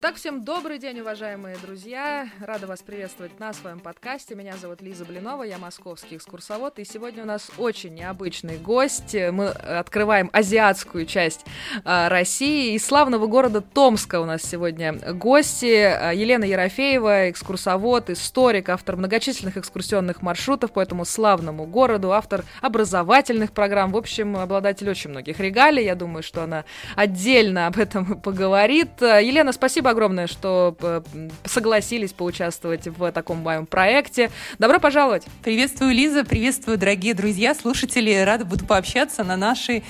Так, всем добрый день, уважаемые друзья. Рада вас приветствовать на своем подкасте. Меня зовут Лиза Блинова, я московский экскурсовод. И сегодня у нас очень необычный гость. Мы открываем азиатскую часть а, России. Из славного города Томска у нас сегодня гости. А, Елена Ерофеева, экскурсовод, историк, автор многочисленных экскурсионных маршрутов по этому славному городу, автор образовательных программ. В общем, обладатель очень многих регалий. Я думаю, что она отдельно об этом поговорит. Елена, спасибо спасибо огромное, что э, согласились поучаствовать в таком моем проекте. Добро пожаловать! Приветствую, Лиза, приветствую, дорогие друзья, слушатели. Рада буду пообщаться на наши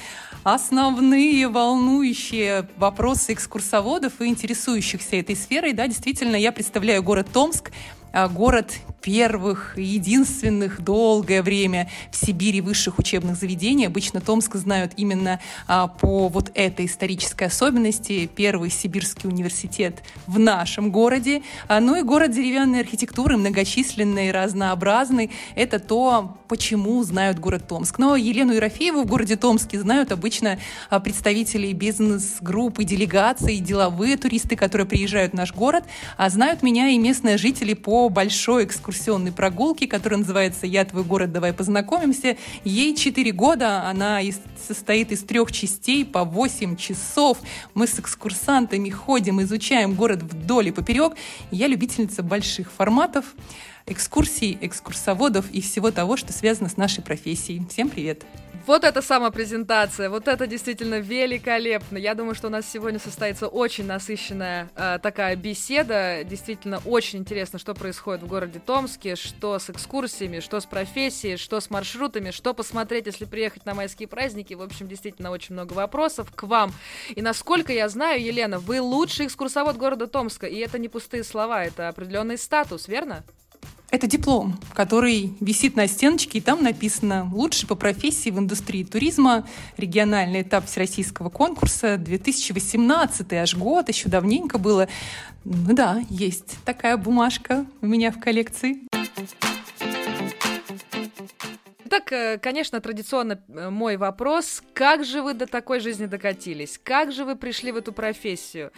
основные волнующие вопросы экскурсоводов и интересующихся этой сферой. Да, действительно, я представляю город Томск, город первых и единственных долгое время в Сибири высших учебных заведений. Обычно Томск знают именно а, по вот этой исторической особенности. Первый сибирский университет в нашем городе. А, ну и город деревянной архитектуры, многочисленный, разнообразный. Это то, почему знают город Томск. Но Елену Ерофееву в городе Томске знают обычно а, представители бизнес-групп и делегаций, деловые туристы, которые приезжают в наш город. А знают меня и местные жители по большой экскурсионной прогулке, которая называется «Я твой город, давай познакомимся». Ей 4 года, она из, состоит из трех частей по 8 часов. Мы с экскурсантами ходим, изучаем город вдоль и поперек. Я любительница больших форматов, экскурсий, экскурсоводов и всего того, что связано с нашей профессией. Всем привет! Вот это самопрезентация, вот это действительно великолепно. Я думаю, что у нас сегодня состоится очень насыщенная э, такая беседа. Действительно очень интересно, что происходит в городе Томске, что с экскурсиями, что с профессией, что с маршрутами, что посмотреть, если приехать на майские праздники. В общем, действительно очень много вопросов к вам. И насколько я знаю, Елена, вы лучший экскурсовод города Томска, и это не пустые слова, это определенный статус, верно? Это диплом, который висит на стеночке, и там написано «Лучший по профессии в индустрии туризма. Региональный этап всероссийского конкурса 2018». Аж год, еще давненько было. Ну да, есть такая бумажка у меня в коллекции. Так, э, конечно, традиционно э, мой вопрос. Как же вы до такой жизни докатились? Как же вы пришли в эту профессию?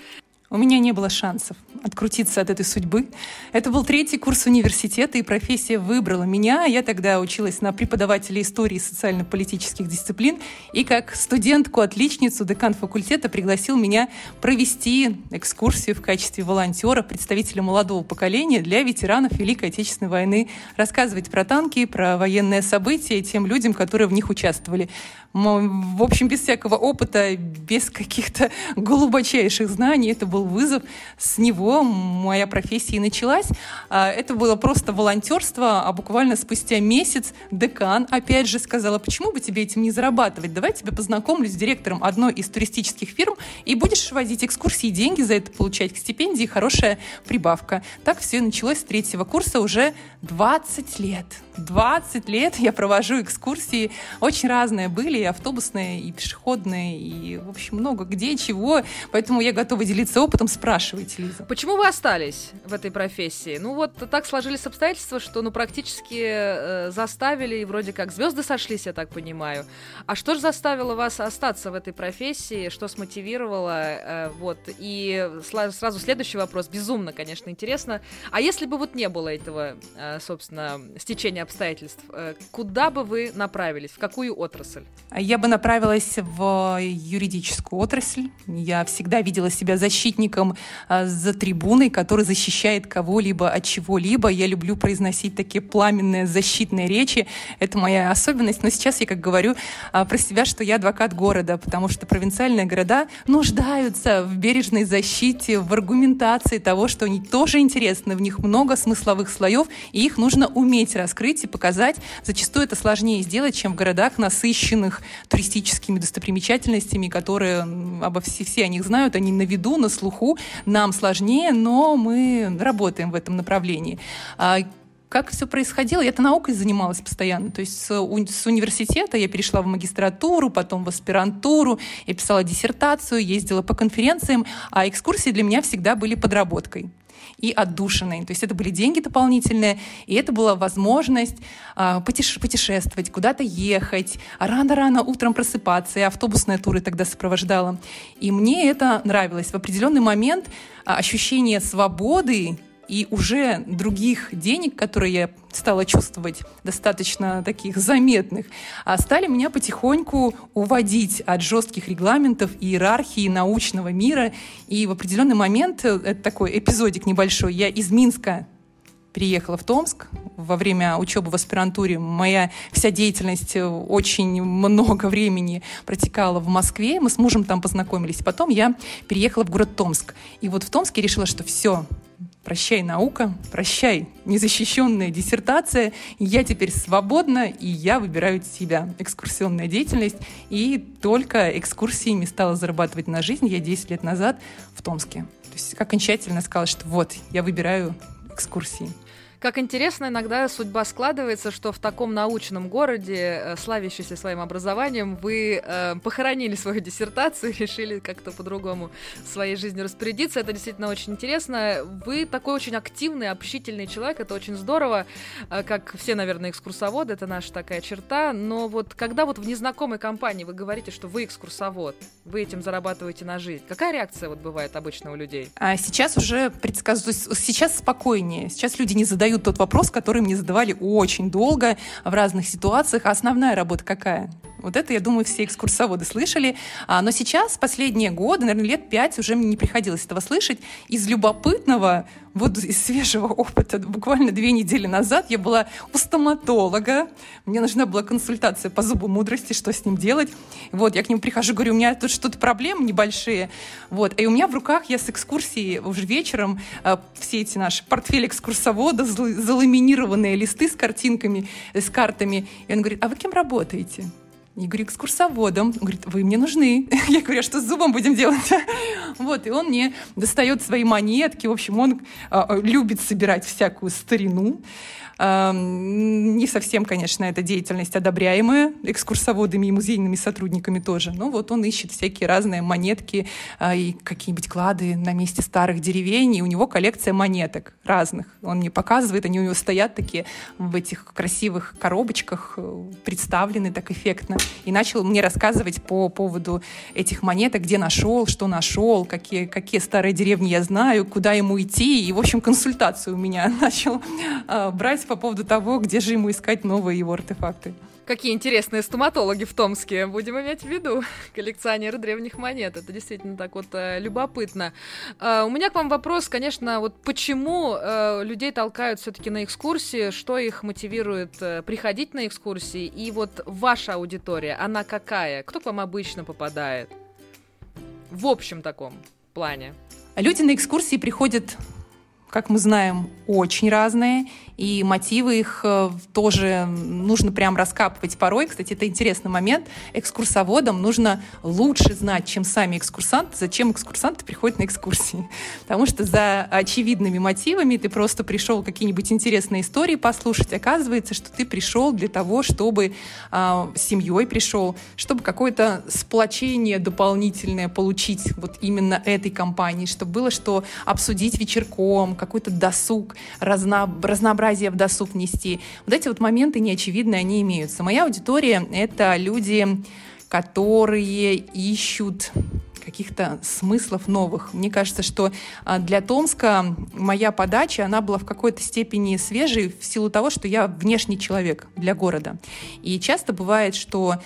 У меня не было шансов открутиться от этой судьбы. Это был третий курс университета, и профессия выбрала меня. Я тогда училась на преподавателя истории и социально-политических дисциплин. И как студентку-отличницу декан факультета пригласил меня провести экскурсию в качестве волонтера, представителя молодого поколения для ветеранов Великой Отечественной войны, рассказывать про танки, про военные события тем людям, которые в них участвовали. В общем, без всякого опыта, без каких-то глубочайших знаний. Это был вызов, с него моя профессия и началась. А, это было просто волонтерство, а буквально спустя месяц декан опять же сказала, почему бы тебе этим не зарабатывать? Давай тебя познакомлю с директором одной из туристических фирм и будешь возить экскурсии, деньги за это получать к стипендии, хорошая прибавка. Так все и началось с третьего курса уже 20 лет. 20 лет я провожу экскурсии. Очень разные были, и автобусные, и пешеходные, и, в общем, много где, чего. Поэтому я готова делиться опытом. Спрашивайте, Лиза. Почему вы остались в этой профессии? Ну вот так сложились обстоятельства, что ну практически э, заставили, и вроде как звезды сошлись, я так понимаю. А что же заставило вас остаться в этой профессии? Что смотивировало? Э, вот. И сразу следующий вопрос. Безумно, конечно, интересно. А если бы вот не было этого, э, собственно, стечения обстоятельств, э, куда бы вы направились, в какую отрасль? Я бы направилась в юридическую отрасль. Я всегда видела себя защитником э, за трибуной, который защищает кого-либо от чего-либо. Я люблю произносить такие пламенные защитные речи. Это моя особенность. Но сейчас я как говорю э, про себя, что я адвокат города, потому что провинциальные города нуждаются в бережной защите, в аргументации того, что они тоже интересны, в них много смысловых слоев, и их нужно уметь раскрыть раскрыть и показать. Зачастую это сложнее сделать, чем в городах, насыщенных туристическими достопримечательностями, которые обо все, все о них знают, они на виду, на слуху. Нам сложнее, но мы работаем в этом направлении. А как все происходило? Я-то наукой занималась постоянно. То есть с, с университета я перешла в магистратуру, потом в аспирантуру, я писала диссертацию, ездила по конференциям, а экскурсии для меня всегда были подработкой и отдушиной. То есть это были деньги дополнительные, и это была возможность э, путешествовать, куда-то ехать, рано-рано утром просыпаться. Я автобусные туры тогда сопровождала. И мне это нравилось. В определенный момент э, ощущение свободы и уже других денег, которые я стала чувствовать, достаточно таких заметных, а стали меня потихоньку уводить от жестких регламентов и иерархии научного мира. И в определенный момент, э, это такой эпизодик небольшой, я из Минска переехала в Томск во время учебы в аспирантуре. Моя вся деятельность э, очень много времени протекала в Москве. Мы с мужем там познакомились. Потом я переехала в город Томск. И вот в Томске решила, что все, Прощай, наука, прощай, незащищенная диссертация. Я теперь свободна, и я выбираю себя. Экскурсионная деятельность. И только экскурсиями стала зарабатывать на жизнь я 10 лет назад в Томске. То есть окончательно сказала, что вот, я выбираю экскурсии. Как интересно иногда судьба складывается, что в таком научном городе, э, славящийся своим образованием, вы э, похоронили свою диссертацию, решили как-то по-другому своей жизнью распорядиться. Это действительно очень интересно. Вы такой очень активный, общительный человек, это очень здорово, э, как все, наверное, экскурсоводы, это наша такая черта. Но вот когда вот в незнакомой компании вы говорите, что вы экскурсовод, вы этим зарабатываете на жизнь, какая реакция вот бывает обычно у людей? А сейчас уже предсказываю, сейчас спокойнее. Сейчас люди не задают задают тот вопрос, который мне задавали очень долго в разных ситуациях. А основная работа какая? Вот это, я думаю, все экскурсоводы слышали. А, но сейчас, последние годы, наверное, лет пять уже мне не приходилось этого слышать. Из любопытного, вот из свежего опыта, буквально две недели назад я была у стоматолога. Мне нужна была консультация по зубу мудрости, что с ним делать. Вот, я к нему прихожу, говорю, у меня тут что-то проблемы небольшие. Вот, и у меня в руках, я с экскурсии уже вечером, а, все эти наши портфели экскурсовода, заламинированные листы с картинками, с картами. И он говорит, а вы кем работаете? Я говорю, экскурсоводом. Он говорит, вы мне нужны. Я говорю, а что с зубом будем делать? Вот, и он мне достает свои монетки. В общем, он а, любит собирать всякую старину. Не совсем, конечно, эта деятельность одобряемая экскурсоводами и музейными сотрудниками тоже. Но вот он ищет всякие разные монетки а, и какие-нибудь клады на месте старых деревень, и у него коллекция монеток разных. Он мне показывает, они у него стоят такие в этих красивых коробочках, э, представлены так эффектно. И начал мне рассказывать по поводу этих монеток, где нашел, что нашел, какие, какие старые деревни я знаю, куда ему идти. И, в общем, консультацию у меня начал э, брать по поводу того, где же ему искать новые его артефакты. Какие интересные стоматологи в Томске, будем иметь в виду, коллекционеры древних монет. Это действительно так вот э, любопытно. Э, у меня к вам вопрос, конечно, вот почему э, людей толкают все-таки на экскурсии, что их мотивирует э, приходить на экскурсии, и вот ваша аудитория, она какая? Кто к вам обычно попадает? В общем таком плане. Люди на экскурсии приходят как мы знаем, очень разные, и мотивы их э, тоже нужно прям раскапывать порой. Кстати, это интересный момент. Экскурсоводам нужно лучше знать, чем сами экскурсанты, зачем экскурсанты приходят на экскурсии. Потому что за очевидными мотивами ты просто пришел какие-нибудь интересные истории послушать. Оказывается, что ты пришел для того, чтобы э, с семьей пришел, чтобы какое-то сплочение дополнительное получить вот именно этой компании, чтобы было что обсудить вечерком, какой-то досуг, разно, разнообразие в досуг внести. Вот эти вот моменты неочевидные, они имеются. Моя аудитория — это люди, которые ищут каких-то смыслов новых. Мне кажется, что а, для Томска моя подача, она была в какой-то степени свежей в силу того, что я внешний человек для города. И часто бывает, что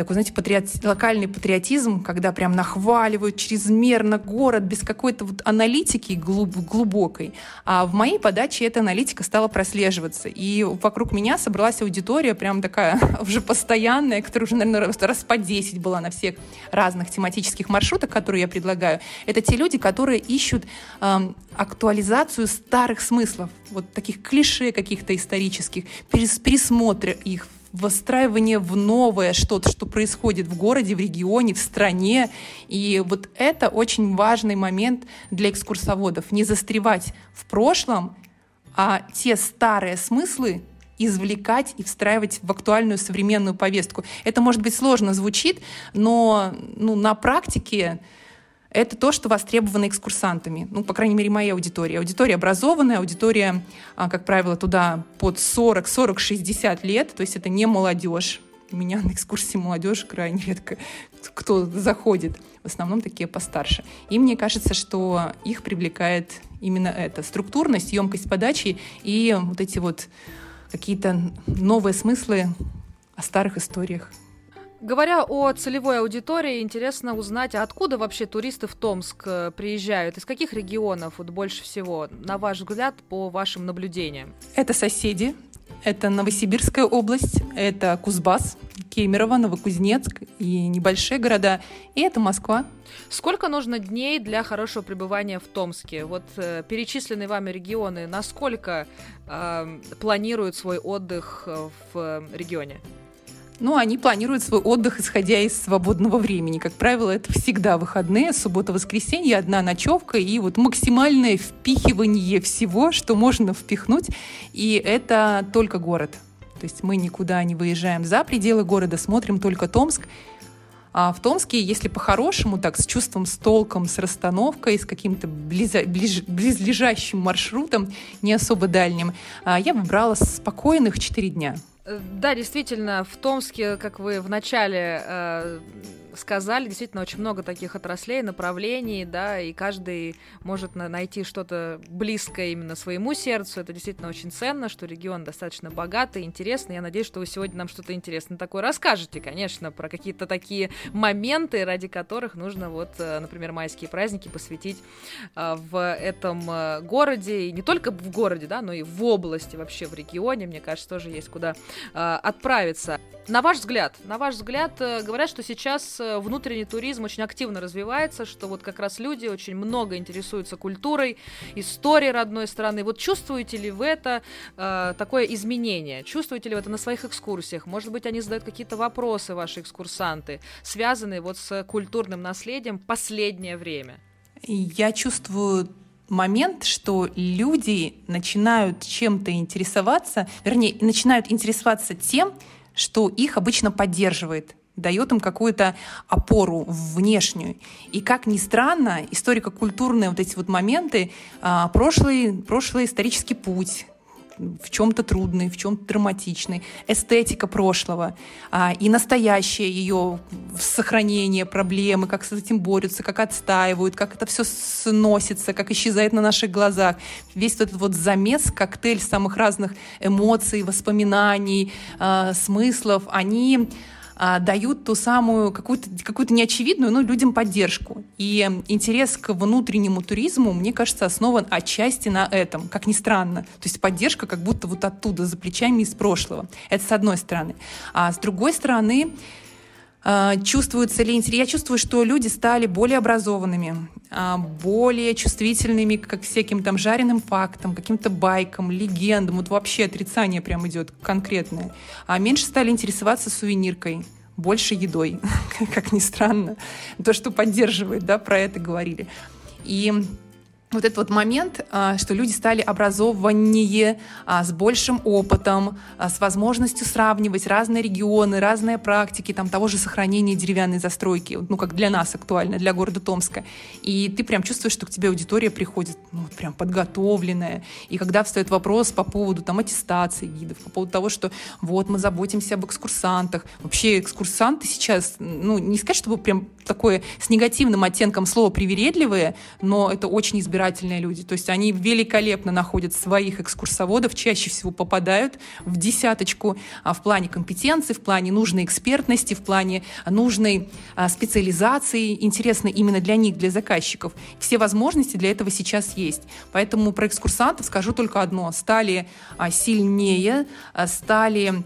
такой, знаете, патриот, локальный патриотизм, когда прям нахваливают чрезмерно город без какой-то вот аналитики глуб, глубокой. А в моей подаче эта аналитика стала прослеживаться. И вокруг меня собралась аудитория прям такая уже постоянная, которая уже, наверное, раз по 10 была на всех разных тематических маршрутах, которые я предлагаю. Это те люди, которые ищут эм, актуализацию старых смыслов, вот таких клише каких-то исторических, пересмотр их выстраивание в новое что-то, что происходит в городе, в регионе, в стране. И вот это очень важный момент для экскурсоводов. Не застревать в прошлом, а те старые смыслы извлекать и встраивать в актуальную современную повестку. Это, может быть, сложно звучит, но ну, на практике это то, что востребовано экскурсантами. Ну, по крайней мере, моя аудитория. Аудитория образованная, аудитория, а, как правило, туда под 40, 40, 60 лет, то есть это не молодежь. У меня на экскурсии молодежь крайне редко кто заходит. В основном такие постарше. И мне кажется, что их привлекает именно это. Структурность, емкость подачи и вот эти вот какие-то новые смыслы о старых историях. Говоря о целевой аудитории, интересно узнать, а откуда вообще туристы в Томск э, приезжают, из каких регионов вот больше всего, на ваш взгляд, по вашим наблюдениям? Это соседи, это Новосибирская область, это Кузбасс, Кемерово, Новокузнецк и небольшие города, и это Москва. Сколько нужно дней для хорошего пребывания в Томске? Вот э, перечисленные вами регионы, насколько э, планируют свой отдых э, в регионе? Ну, они планируют свой отдых, исходя из свободного времени. Как правило, это всегда выходные, суббота-воскресенье, одна ночевка и вот максимальное впихивание всего, что можно впихнуть. И это только город. То есть мы никуда не выезжаем за пределы города, смотрим только Томск. А в Томске, если по-хорошему, так, с чувством, с толком, с расстановкой, с каким-то близа, ближ, близлежащим маршрутом, не особо дальним, а, я выбрала спокойных 4 дня. Да, действительно, в Томске, как вы в начале э, сказали, действительно очень много таких отраслей, направлений, да, и каждый может на найти что-то близкое именно своему сердцу. Это действительно очень ценно, что регион достаточно богатый, интересный. Я надеюсь, что вы сегодня нам что-то интересное такое расскажете, конечно, про какие-то такие моменты, ради которых нужно вот, э, например, майские праздники посвятить э, в этом э, городе, и не только в городе, да, но и в области, вообще в регионе, мне кажется, тоже есть куда отправиться. На ваш взгляд, на ваш взгляд, говорят, что сейчас Э, внутренний туризм очень активно развивается, что вот как раз люди очень много интересуются культурой, историей родной страны. Вот чувствуете ли вы это э, такое изменение? Чувствуете ли вы это на своих экскурсиях? Может быть, они задают какие-то вопросы, ваши экскурсанты, связанные вот с культурным наследием последнее время? Я чувствую момент, что люди начинают чем-то интересоваться, вернее, начинают интересоваться тем, что их обычно поддерживает дает им какую-то опору внешнюю. И как ни странно, историко-культурные вот эти вот моменты, а, прошлый, прошлый исторический путь, в чем-то трудный, в чем-то драматичный, эстетика прошлого а, и настоящее ее сохранение, проблемы, как с этим борются, как отстаивают, как это все сносится, как исчезает на наших глазах. Весь этот вот замес, коктейль самых разных эмоций, воспоминаний, а, смыслов, они а, дают ту самую какую-то какую неочевидную, но людям поддержку. И интерес к внутреннему туризму, мне кажется, основан отчасти на этом, как ни странно. То есть поддержка как будто вот оттуда, за плечами из прошлого. Это с одной стороны. А с другой стороны, чувствуется ли интерес? Я чувствую, что люди стали более образованными, а, более чувствительными к всяким там жареным фактам, каким-то байкам, легендам. Вот вообще отрицание прям идет конкретное. А меньше стали интересоваться сувениркой больше едой, как ни странно. То, что поддерживает, да, про это говорили. И вот этот вот момент, а, что люди стали образованнее, а, с большим опытом, а, с возможностью сравнивать разные регионы, разные практики, там, того же сохранения деревянной застройки, ну, как для нас актуально, для города Томска. И ты прям чувствуешь, что к тебе аудитория приходит, ну, вот прям подготовленная. И когда встает вопрос по поводу там аттестации гидов, по поводу того, что вот мы заботимся об экскурсантах. Вообще экскурсанты сейчас, ну, не сказать, чтобы прям такое с негативным оттенком слова привередливые, но это очень избирательные люди. То есть они великолепно находят своих экскурсоводов, чаще всего попадают в десяточку а, в плане компетенции, в плане нужной экспертности, в плане нужной а, специализации, интересно именно для них, для заказчиков. Все возможности для этого сейчас есть. Поэтому про экскурсантов скажу только одно. Стали а, сильнее, стали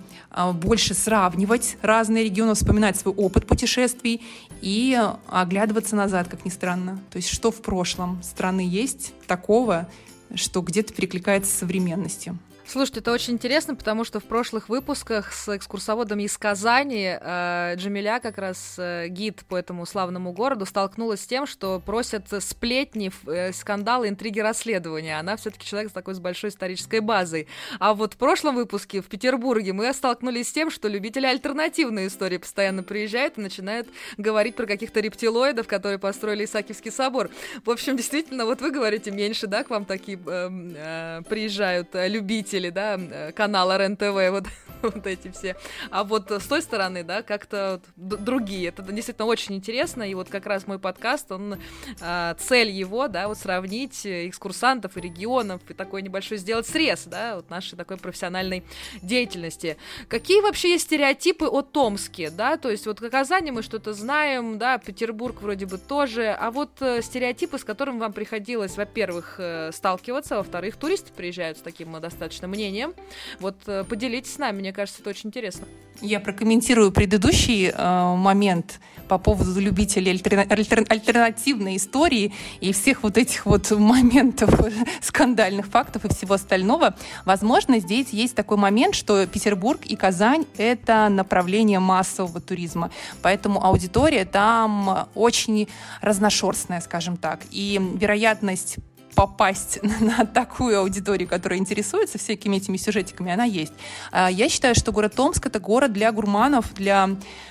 больше сравнивать разные регионы, вспоминать свой опыт путешествий и оглядываться назад, как ни странно. То есть что в прошлом страны есть такого, что где-то перекликается с современностью. Слушайте, это очень интересно, потому что в прошлых выпусках с экскурсоводом из Казани э, Джамиля, как раз э, гид по этому славному городу, столкнулась с тем, что просят сплетни, э, скандалы, интриги, расследования. Она все-таки человек с такой с большой исторической базой. А вот в прошлом выпуске в Петербурге мы столкнулись с тем, что любители альтернативной истории постоянно приезжают и начинают говорить про каких-то рептилоидов, которые построили Исаакиевский собор. В общем, действительно, вот вы говорите меньше, да, к вам такие э, э, приезжают любители зрители, да, э, канала РЕН-ТВ, вот, вот эти все. А вот с той стороны, да, как-то другие. Это действительно очень интересно, и вот как раз мой подкаст, он, а, цель его, да, вот сравнить экскурсантов и регионов, и такой небольшой сделать срез, да, вот нашей такой профессиональной деятельности. Какие вообще есть стереотипы о Томске, да, то есть вот о Казани мы что-то знаем, да, Петербург вроде бы тоже, а вот э, стереотипы, с которыми вам приходилось, во-первых, э, сталкиваться, во-вторых, туристы приезжают с таким достаточно достаточно мнением. Вот э, поделитесь с нами, мне кажется, это очень интересно. Я прокомментирую предыдущий э, момент по поводу любителей альтерна- альтер- альтернативной истории и всех вот этих вот моментов скандальных фактов и всего остального. Возможно, здесь есть такой момент, что Петербург и Казань — это направление массового туризма. Поэтому аудитория там очень разношерстная, скажем так. И вероятность попасть на такую аудиторию, которая интересуется всякими этими сюжетиками, она есть. А, я считаю, что город Томск — это город для гурманов, для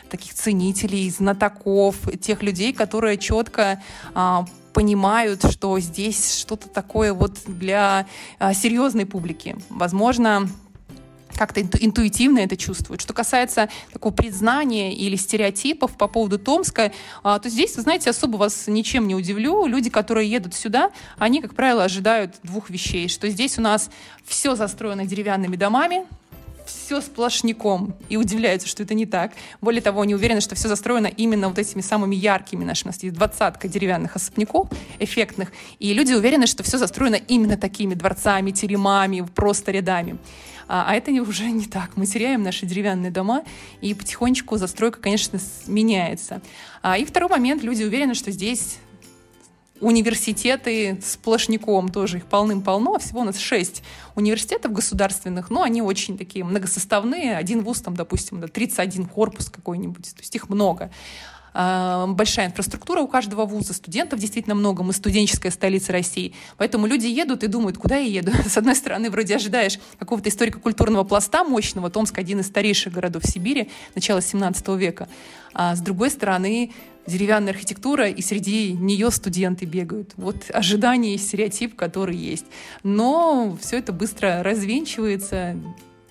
таких ценителей, знатоков, тех людей, которые четко а, понимают, что здесь что-то такое вот для а, серьезной публики. Возможно, как-то интуитивно это чувствуют. Что касается такого признания или стереотипов по поводу Томска, а, то здесь, вы знаете, особо вас ничем не удивлю. Люди, которые едут сюда, они, как правило, ожидают двух вещей. Что здесь у нас все застроено деревянными домами, все сплошняком и удивляются, что это не так. Более того, они уверены, что все застроено именно вот этими самыми яркими нашими. У нас есть двадцатка деревянных особняков, эффектных, и люди уверены, что все застроено именно такими дворцами, теремами, просто рядами. А, а это уже не так. Мы теряем наши деревянные дома, и потихонечку застройка, конечно, меняется. А, и второй момент. Люди уверены, что здесь университеты сплошняком тоже их полным-полно. Всего у нас шесть университетов государственных, но они очень такие многосоставные. Один вуз там, допустим, да, 31 корпус какой-нибудь, то есть их много. А, большая инфраструктура у каждого вуза, студентов действительно много, мы студенческая столица России. Поэтому люди едут и думают, куда я еду. С одной стороны, вроде ожидаешь какого-то историко-культурного пласта мощного, Томск один из старейших городов Сибири, начала 17 века. А с другой стороны, деревянная архитектура, и среди нее студенты бегают. Вот ожидание и стереотип, который есть. Но все это быстро развенчивается,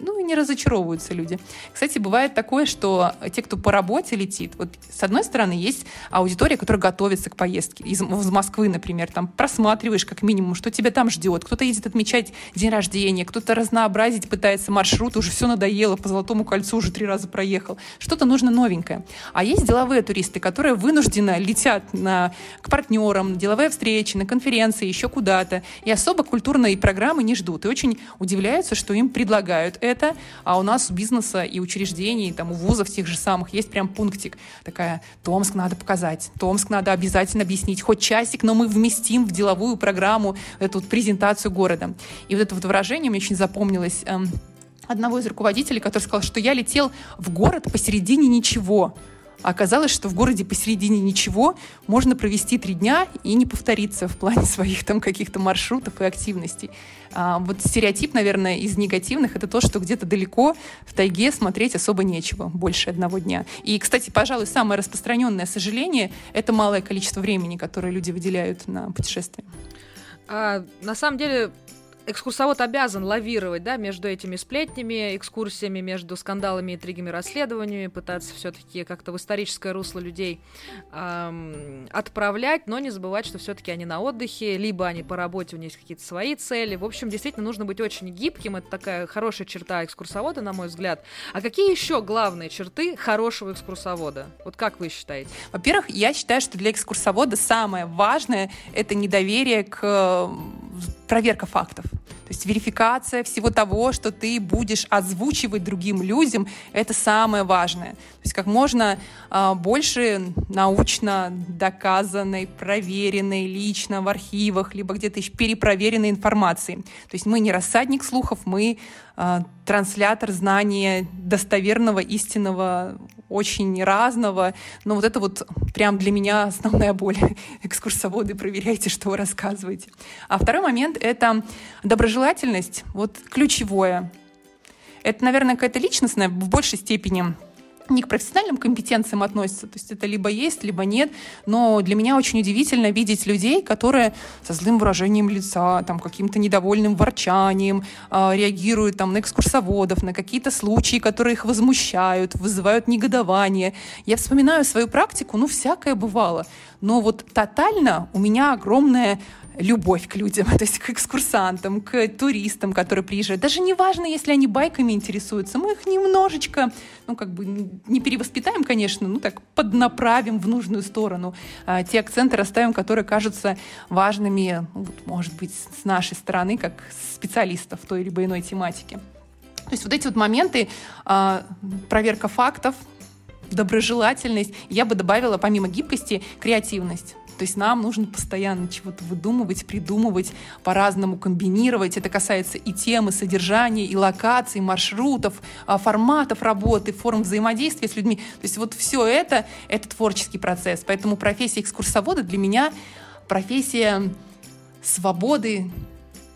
ну и не разочаровываются люди. Кстати, бывает такое, что те, кто по работе летит, вот с одной стороны есть аудитория, которая готовится к поездке. Из, из Москвы, например, там просматриваешь как минимум, что тебя там ждет. Кто-то едет отмечать день рождения, кто-то разнообразить пытается маршрут, уже все надоело, по Золотому кольцу уже три раза проехал. Что-то нужно новенькое. А есть деловые туристы, которые вынужденно летят на, к партнерам, деловые встречи, на конференции, еще куда-то, и особо культурные программы не ждут. И очень удивляются, что им предлагают это, а у нас у бизнеса и учреждений, там, у вузов тех же самых есть прям пунктик. Такая, Томск надо показать, Томск надо обязательно объяснить, хоть часик, но мы вместим в деловую программу эту вот презентацию города. И вот это вот выражение мне очень запомнилось эм, одного из руководителей, который сказал, что я летел в город посередине ничего. Оказалось, что в городе посередине ничего можно провести три дня и не повториться в плане своих там каких-то маршрутов и активностей. А, вот стереотип, наверное, из негативных это то, что где-то далеко в тайге смотреть особо нечего больше одного дня. И, кстати, пожалуй, самое распространенное сожаление это малое количество времени, которое люди выделяют на путешествие. А, на самом деле, экскурсовод обязан лавировать, да, между этими сплетнями, экскурсиями, между скандалами, интригами, расследованиями, пытаться все-таки как-то в историческое русло людей эм, отправлять, но не забывать, что все-таки они на отдыхе, либо они по работе, у них есть какие-то свои цели. В общем, действительно нужно быть очень гибким, это такая хорошая черта экскурсовода, на мой взгляд. А какие еще главные черты хорошего экскурсовода? Вот как вы считаете? Во-первых, я считаю, что для экскурсовода самое важное — это недоверие к проверка фактов. То есть верификация всего того, что ты будешь озвучивать другим людям, это самое важное. То есть как можно э, больше научно доказанной, проверенной лично в архивах, либо где-то еще перепроверенной информации. То есть мы не рассадник слухов, мы э, транслятор знания достоверного, истинного, очень разного. Но вот это вот прям для меня основная боль. Экскурсоводы, проверяйте, что вы рассказываете. А второй момент — это доброжелательность, вот ключевое. Это, наверное, какая-то личностная в большей степени не к профессиональным компетенциям относится, то есть это либо есть, либо нет, но для меня очень удивительно видеть людей, которые со злым выражением лица, там, каким-то недовольным ворчанием э, реагируют там, на экскурсоводов, на какие-то случаи, которые их возмущают, вызывают негодование. Я вспоминаю свою практику, ну, всякое бывало, но вот тотально у меня огромное любовь к людям, то есть к экскурсантам, к туристам, которые приезжают. Даже не важно, если они байками интересуются, мы их немножечко, ну, как бы не перевоспитаем, конечно, ну, так поднаправим в нужную сторону. А, те акценты расставим, которые кажутся важными, ну, может быть, с нашей стороны, как специалистов той либо иной тематики. То есть вот эти вот моменты, а, проверка фактов, доброжелательность, я бы добавила помимо гибкости креативность. То есть нам нужно постоянно чего-то выдумывать, придумывать, по-разному комбинировать. Это касается и темы, содержания, и локаций, маршрутов, а, форматов работы, форм взаимодействия с людьми. То есть вот все это — это творческий процесс. Поэтому профессия экскурсовода для меня профессия свободы,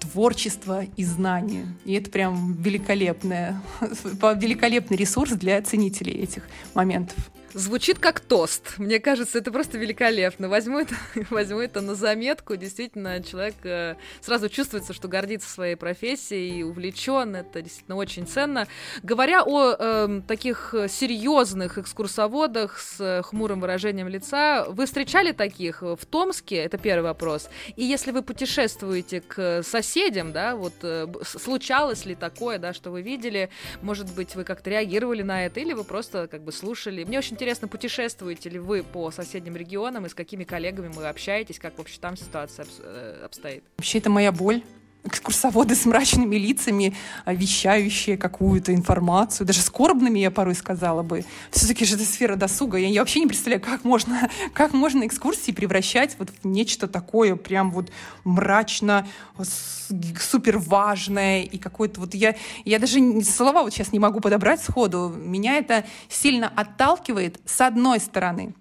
творчества и знания. И это прям великолепная, великолепный ресурс для ценителей этих моментов. Звучит как тост. Мне кажется, это просто великолепно. Возьму это, возьму это на заметку. Действительно, человек э, сразу чувствуется, что гордится своей профессией, увлечен. Это действительно очень ценно. Говоря о э, таких серьезных экскурсоводах с э, хмурым выражением лица, вы встречали таких в Томске? Это первый вопрос. И если вы путешествуете к соседям, да, вот э, случалось ли такое, да, что вы видели? Может быть, вы как-то реагировали на это, или вы просто как бы слушали? Мне очень интересно интересно, путешествуете ли вы по соседним регионам и с какими коллегами вы общаетесь, как вообще там ситуация э, обстоит? Вообще это моя боль экскурсоводы с мрачными лицами, а, вещающие какую-то информацию, даже скорбными, я порой сказала бы. Все-таки же это сфера досуга. Я, я вообще не представляю, как можно, как можно экскурсии превращать вот в нечто такое прям вот мрачно, супер важное и какое-то вот я, я даже слова вот сейчас не могу подобрать сходу. Меня это сильно отталкивает с одной стороны,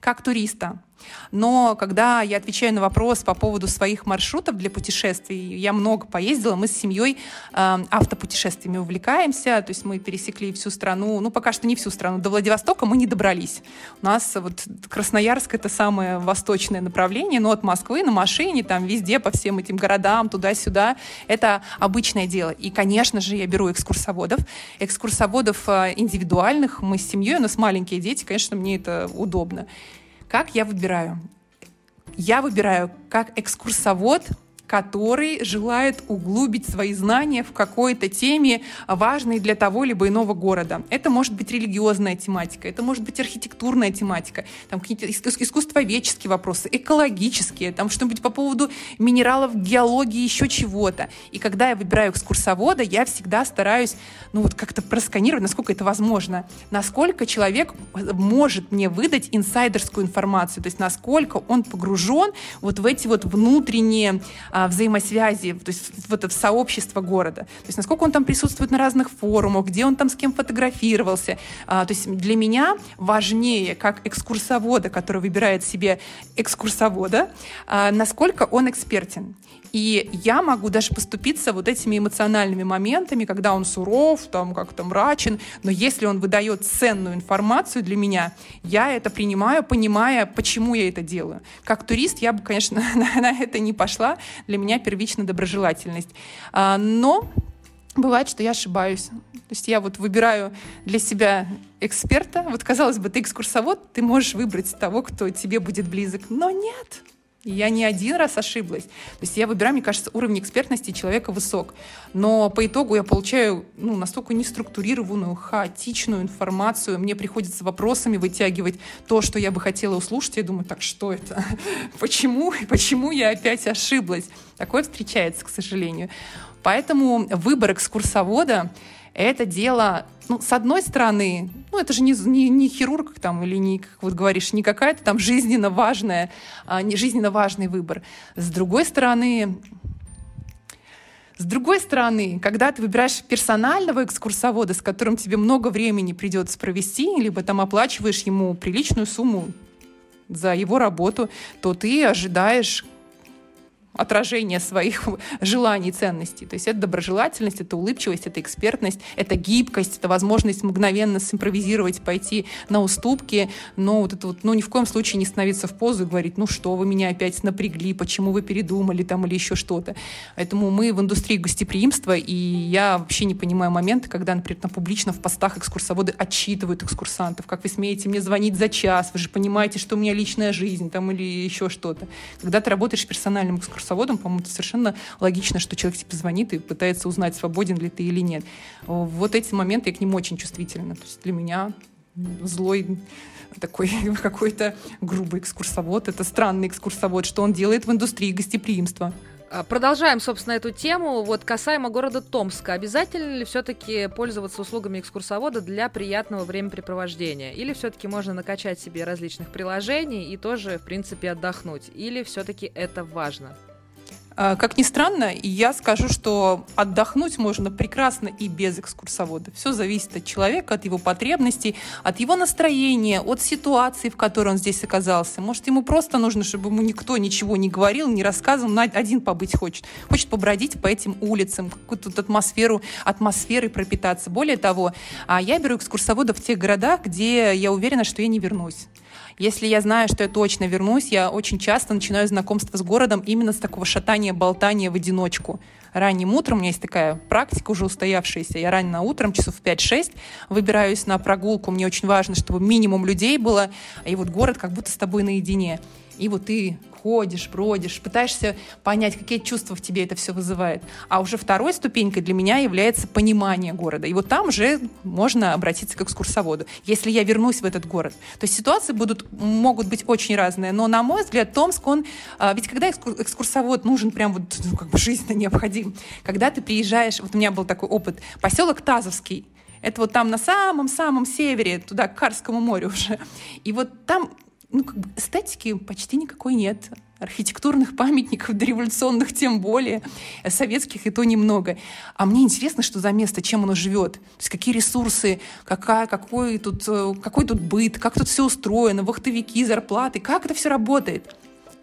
как туриста, но когда я отвечаю на вопрос по поводу своих маршрутов для путешествий, я много поездила, мы с семьей э, автопутешествиями увлекаемся, то есть мы пересекли всю страну, ну пока что не всю страну, до Владивостока мы не добрались. У нас вот Красноярск это самое восточное направление, но от Москвы на машине, там везде по всем этим городам, туда-сюда, это обычное дело. И, конечно же, я беру экскурсоводов, экскурсоводов э, индивидуальных, мы с семьей, у нас маленькие дети, конечно, мне это удобно. Как я выбираю? Я выбираю как экскурсовод который желает углубить свои знания в какой-то теме, важной для того либо иного города. Это может быть религиозная тематика, это может быть архитектурная тематика, там какие-то искусствоведческие вопросы, экологические, там что-нибудь по поводу минералов, геологии, еще чего-то. И когда я выбираю экскурсовода, я всегда стараюсь, ну вот как-то просканировать, насколько это возможно, насколько человек может мне выдать инсайдерскую информацию, то есть насколько он погружен вот в эти вот внутренние а, взаимосвязи, то есть вот в сообщество города. То есть насколько он там присутствует на разных форумах, где он там с кем фотографировался. А, то есть для меня важнее, как экскурсовода, который выбирает себе экскурсовода, а, насколько он экспертен. И я могу даже поступиться вот этими эмоциональными моментами, когда он суров, там как-то мрачен, но если он выдает ценную информацию для меня, я это принимаю, понимая, почему я это делаю. Как турист я бы, конечно, на, это не пошла. Для меня первично доброжелательность. А, но бывает, что я ошибаюсь. То есть я вот выбираю для себя эксперта. Вот, казалось бы, ты экскурсовод, ты можешь выбрать того, кто тебе будет близок. Но нет, я не один раз ошиблась. То есть я выбираю, мне кажется, уровень экспертности человека высок. Но по итогу я получаю ну, настолько неструктурированную, хаотичную информацию. Мне приходится вопросами вытягивать то, что я бы хотела услышать. Я думаю, так что это? Почему? Почему я опять ошиблась? Такое встречается, к сожалению. Поэтому выбор экскурсовода это дело, ну, с одной стороны, ну, это же не, не, не хирург там или не, как вот говоришь, не какая-то там жизненно важная, а, не жизненно важный выбор. С другой стороны, с другой стороны, когда ты выбираешь персонального экскурсовода, с которым тебе много времени придется провести, либо там оплачиваешь ему приличную сумму за его работу, то ты ожидаешь отражение своих желаний, ценностей. То есть это доброжелательность, это улыбчивость, это экспертность, это гибкость, это возможность мгновенно симпровизировать, пойти на уступки, но вот это вот, ну, ни в коем случае не становиться в позу и говорить, ну что, вы меня опять напрягли, почему вы передумали там или еще что-то. Поэтому мы в индустрии гостеприимства, и я вообще не понимаю моменты, когда, например, на публично в постах экскурсоводы отчитывают экскурсантов, как вы смеете мне звонить за час, вы же понимаете, что у меня личная жизнь там или еще что-то. Когда ты работаешь персональным экскурсоводом, экскурсоводом, по-моему, совершенно логично, что человек тебе звонит и пытается узнать, свободен ли ты или нет. Вот эти моменты, я к ним очень чувствительна. То есть для меня злой такой какой-то грубый экскурсовод, это странный экскурсовод, что он делает в индустрии гостеприимства. А, продолжаем, собственно, эту тему. Вот касаемо города Томска, обязательно ли все-таки пользоваться услугами экскурсовода для приятного времяпрепровождения? Или все-таки можно накачать себе различных приложений и тоже, в принципе, отдохнуть? Или все-таки это важно? А, как ни странно, я скажу, что отдохнуть можно прекрасно и без экскурсовода. Все зависит от человека, от его потребностей, от его настроения, от ситуации, в которой он здесь оказался. Может, ему просто нужно, чтобы ему никто ничего не говорил, не рассказывал, один побыть хочет. Хочет побродить по этим улицам, какую-то атмосферу, атмосферой пропитаться. Более того, а я беру экскурсовода в тех городах, где я уверена, что я не вернусь. Если я знаю, что я точно вернусь, я очень часто начинаю знакомство с городом именно с такого шатания, болтания в одиночку. Ранним утром, у меня есть такая практика уже устоявшаяся, я ранним утром, часов в 5-6, выбираюсь на прогулку, мне очень важно, чтобы минимум людей было, и вот город как будто с тобой наедине. И вот ты ходишь, бродишь, пытаешься понять, какие чувства в тебе это все вызывает. А уже второй ступенькой для меня является понимание города. И вот там уже можно обратиться к экскурсоводу, если я вернусь в этот город. То есть ситуации будут, могут быть очень разные, но, на мой взгляд, Томск, он... А, ведь когда экскурсовод нужен прям вот ну, как бы жизненно необходим, когда ты приезжаешь, вот у меня был такой опыт, поселок Тазовский, это вот там на самом-самом севере, туда, к Карскому морю уже. И вот там ну, как бы эстетики почти никакой нет. Архитектурных памятников, дореволюционных тем более, советских и то немного. А мне интересно, что за место, чем оно живет. То есть какие ресурсы, какая, какой, тут, э, какой тут быт, как тут все устроено, вахтовики, зарплаты, как это все работает.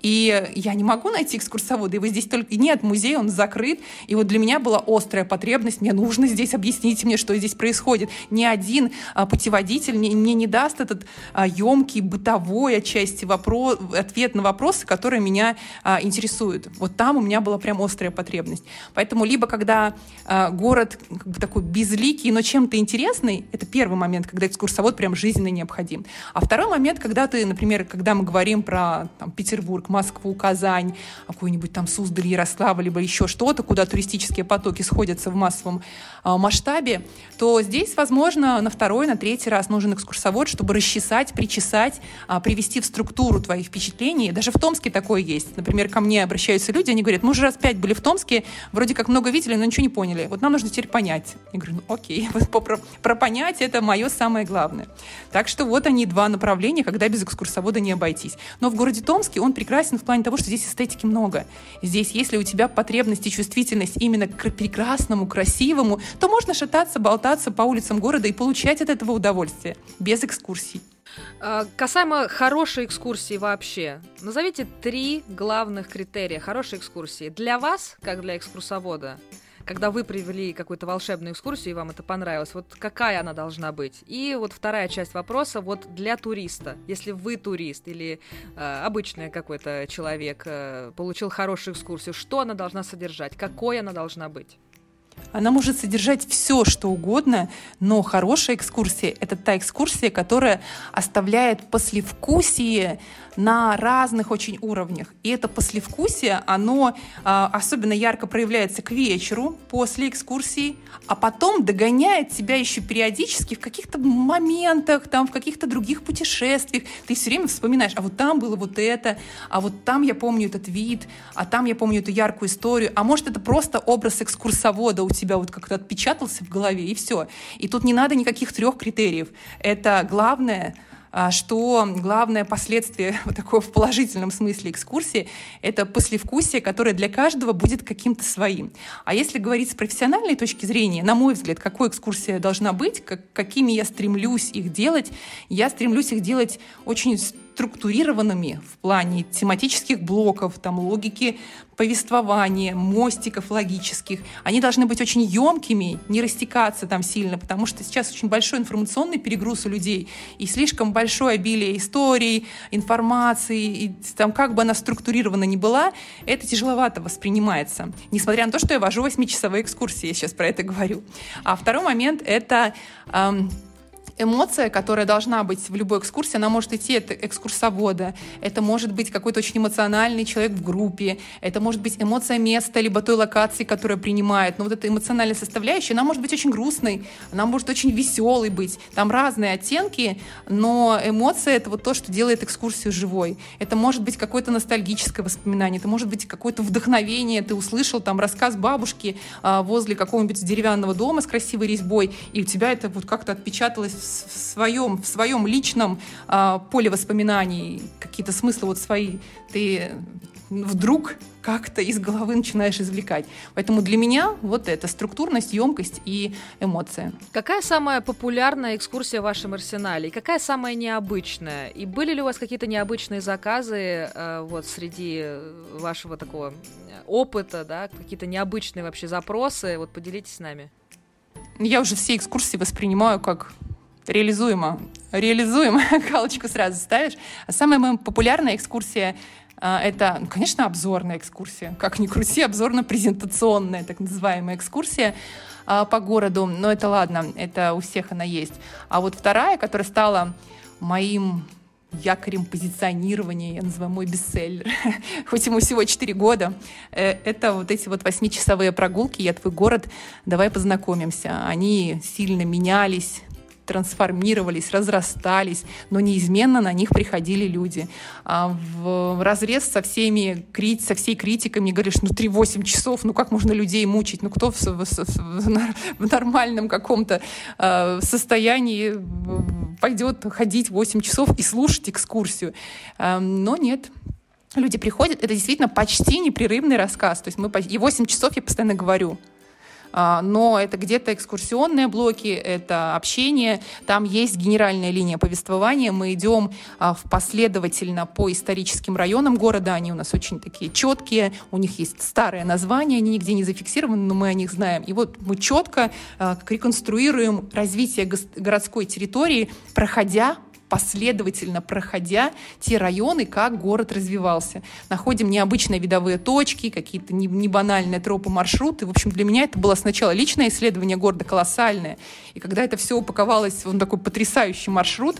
И я не могу найти экскурсовода, его здесь только нет, музей, он закрыт. И вот для меня была острая потребность, мне нужно здесь объяснить мне, что здесь происходит. Ни один а, путеводитель мне, мне не даст этот а, емкий, бытовой отчасти вопрос, ответ на вопросы, которые меня а, интересуют. Вот там у меня была прям острая потребность. Поэтому либо когда а, город как бы такой безликий, но чем-то интересный, это первый момент, когда экскурсовод прям жизненно необходим. А второй момент, когда ты, например, когда мы говорим про там, Петербург, Москву, Казань, какой-нибудь там Суздаль, Ярославль, либо еще что-то, куда туристические потоки сходятся в массовом а, масштабе, то здесь, возможно, на второй, на третий раз нужен экскурсовод, чтобы расчесать, причесать, а, привести в структуру твои впечатления. Даже в Томске такое есть. Например, ко мне обращаются люди, они говорят, мы уже раз пять были в Томске, вроде как много видели, но ничего не поняли. Вот нам нужно теперь понять. Я говорю, ну окей, про, про понять это мое самое главное. Так что вот они два направления, когда без экскурсовода не обойтись. Но в городе Томске он прекрасно прекрасен в плане того, что здесь эстетики много. Здесь, если у тебя потребность и чувствительность именно к прекрасному, красивому, то можно шататься, болтаться по улицам города и получать от этого удовольствие, без экскурсий. А, касаемо хорошей экскурсии вообще, назовите три главных критерия хорошей экскурсии для вас, как для экскурсовода, когда вы привели какую-то волшебную экскурсию, и вам это понравилось, вот какая она должна быть? И вот вторая часть вопроса, вот для туриста, если вы турист или э, обычный какой-то человек э, получил хорошую экскурсию, что она должна содержать, какой она должна быть? Она может содержать все, что угодно, но хорошая экскурсия — это та экскурсия, которая оставляет послевкусие на разных очень уровнях. И это послевкусие, оно а, особенно ярко проявляется к вечеру после экскурсии, а потом догоняет тебя еще периодически в каких-то моментах, там, в каких-то других путешествиях. Ты все время вспоминаешь, а вот там было вот это, а вот там я помню этот вид, а там я помню эту яркую историю, а может это просто образ экскурсовода у тебя вот как-то отпечатался в голове, и все. И тут не надо никаких трех критериев. Это главное — а, что главное последствие вот такого в положительном смысле экскурсии — это послевкусие, которое для каждого будет каким-то своим. А если говорить с профессиональной точки зрения, на мой взгляд, какой экскурсия должна быть, как, какими я стремлюсь их делать, я стремлюсь их делать очень структурированными в плане тематических блоков, там, логики повествования, мостиков логических. Они должны быть очень емкими, не растекаться там сильно, потому что сейчас очень большой информационный перегруз у людей и слишком большое обилие историй, информации, и там как бы она структурирована ни была, это тяжеловато воспринимается. Несмотря на то, что я вожу восьмичасовые экскурсии, я сейчас про это говорю. А второй момент — это эм, эмоция, которая должна быть в любой экскурсии, она может идти от экскурсовода, это может быть какой-то очень эмоциональный человек в группе, это может быть эмоция места, либо той локации, которая принимает. Но вот эта эмоциональная составляющая, она может быть очень грустной, она может очень веселой быть. Там разные оттенки, но эмоция — это вот то, что делает экскурсию живой. Это может быть какое-то ностальгическое воспоминание, это может быть какое-то вдохновение, ты услышал там рассказ бабушки а, возле какого-нибудь деревянного дома с красивой резьбой, и у тебя это вот как-то отпечаталось в своем, в своем личном э, поле воспоминаний, какие-то смыслы вот свои, ты вдруг как-то из головы начинаешь извлекать. Поэтому для меня вот это структурность, емкость и эмоция. Какая самая популярная экскурсия в вашем арсенале? И какая самая необычная? И были ли у вас какие-то необычные заказы э, вот среди вашего такого опыта, да, какие-то необычные вообще запросы? Вот поделитесь с нами. Я уже все экскурсии воспринимаю как реализуемо. Реализуемо, галочку сразу ставишь. А самая моя популярная экскурсия а, это, ну, конечно, обзорная экскурсия. Как ни крути, обзорно-презентационная, так называемая экскурсия а, по городу. Но это ладно, это у всех она есть. А вот вторая, которая стала моим якорем позиционирования, я называю мой бестселлер, хоть ему всего 4 года, э, это вот эти вот восьмичасовые прогулки «Я твой город, давай познакомимся». Они сильно менялись, трансформировались, разрастались, но неизменно на них приходили люди. А в разрез со всеми, со всей критикой мне говоришь, ну 3-8 часов, ну как можно людей мучить, ну кто в, в, в, в нормальном каком-то э, состоянии пойдет ходить 8 часов и слушать экскурсию. Э, но нет, люди приходят, это действительно почти непрерывный рассказ. То есть мы и 8 часов я постоянно говорю. А, но это где-то экскурсионные блоки, это общение, там есть генеральная линия повествования, мы идем а, последовательно по историческим районам города, они у нас очень такие четкие, у них есть старое название, они нигде не зафиксированы, но мы о них знаем. И вот мы четко а, реконструируем развитие городской территории, проходя последовательно проходя те районы, как город развивался. Находим необычные видовые точки, какие-то не, не банальные тропы, маршруты. В общем, для меня это было сначала личное исследование города, колоссальное. И когда это все упаковалось в такой потрясающий маршрут,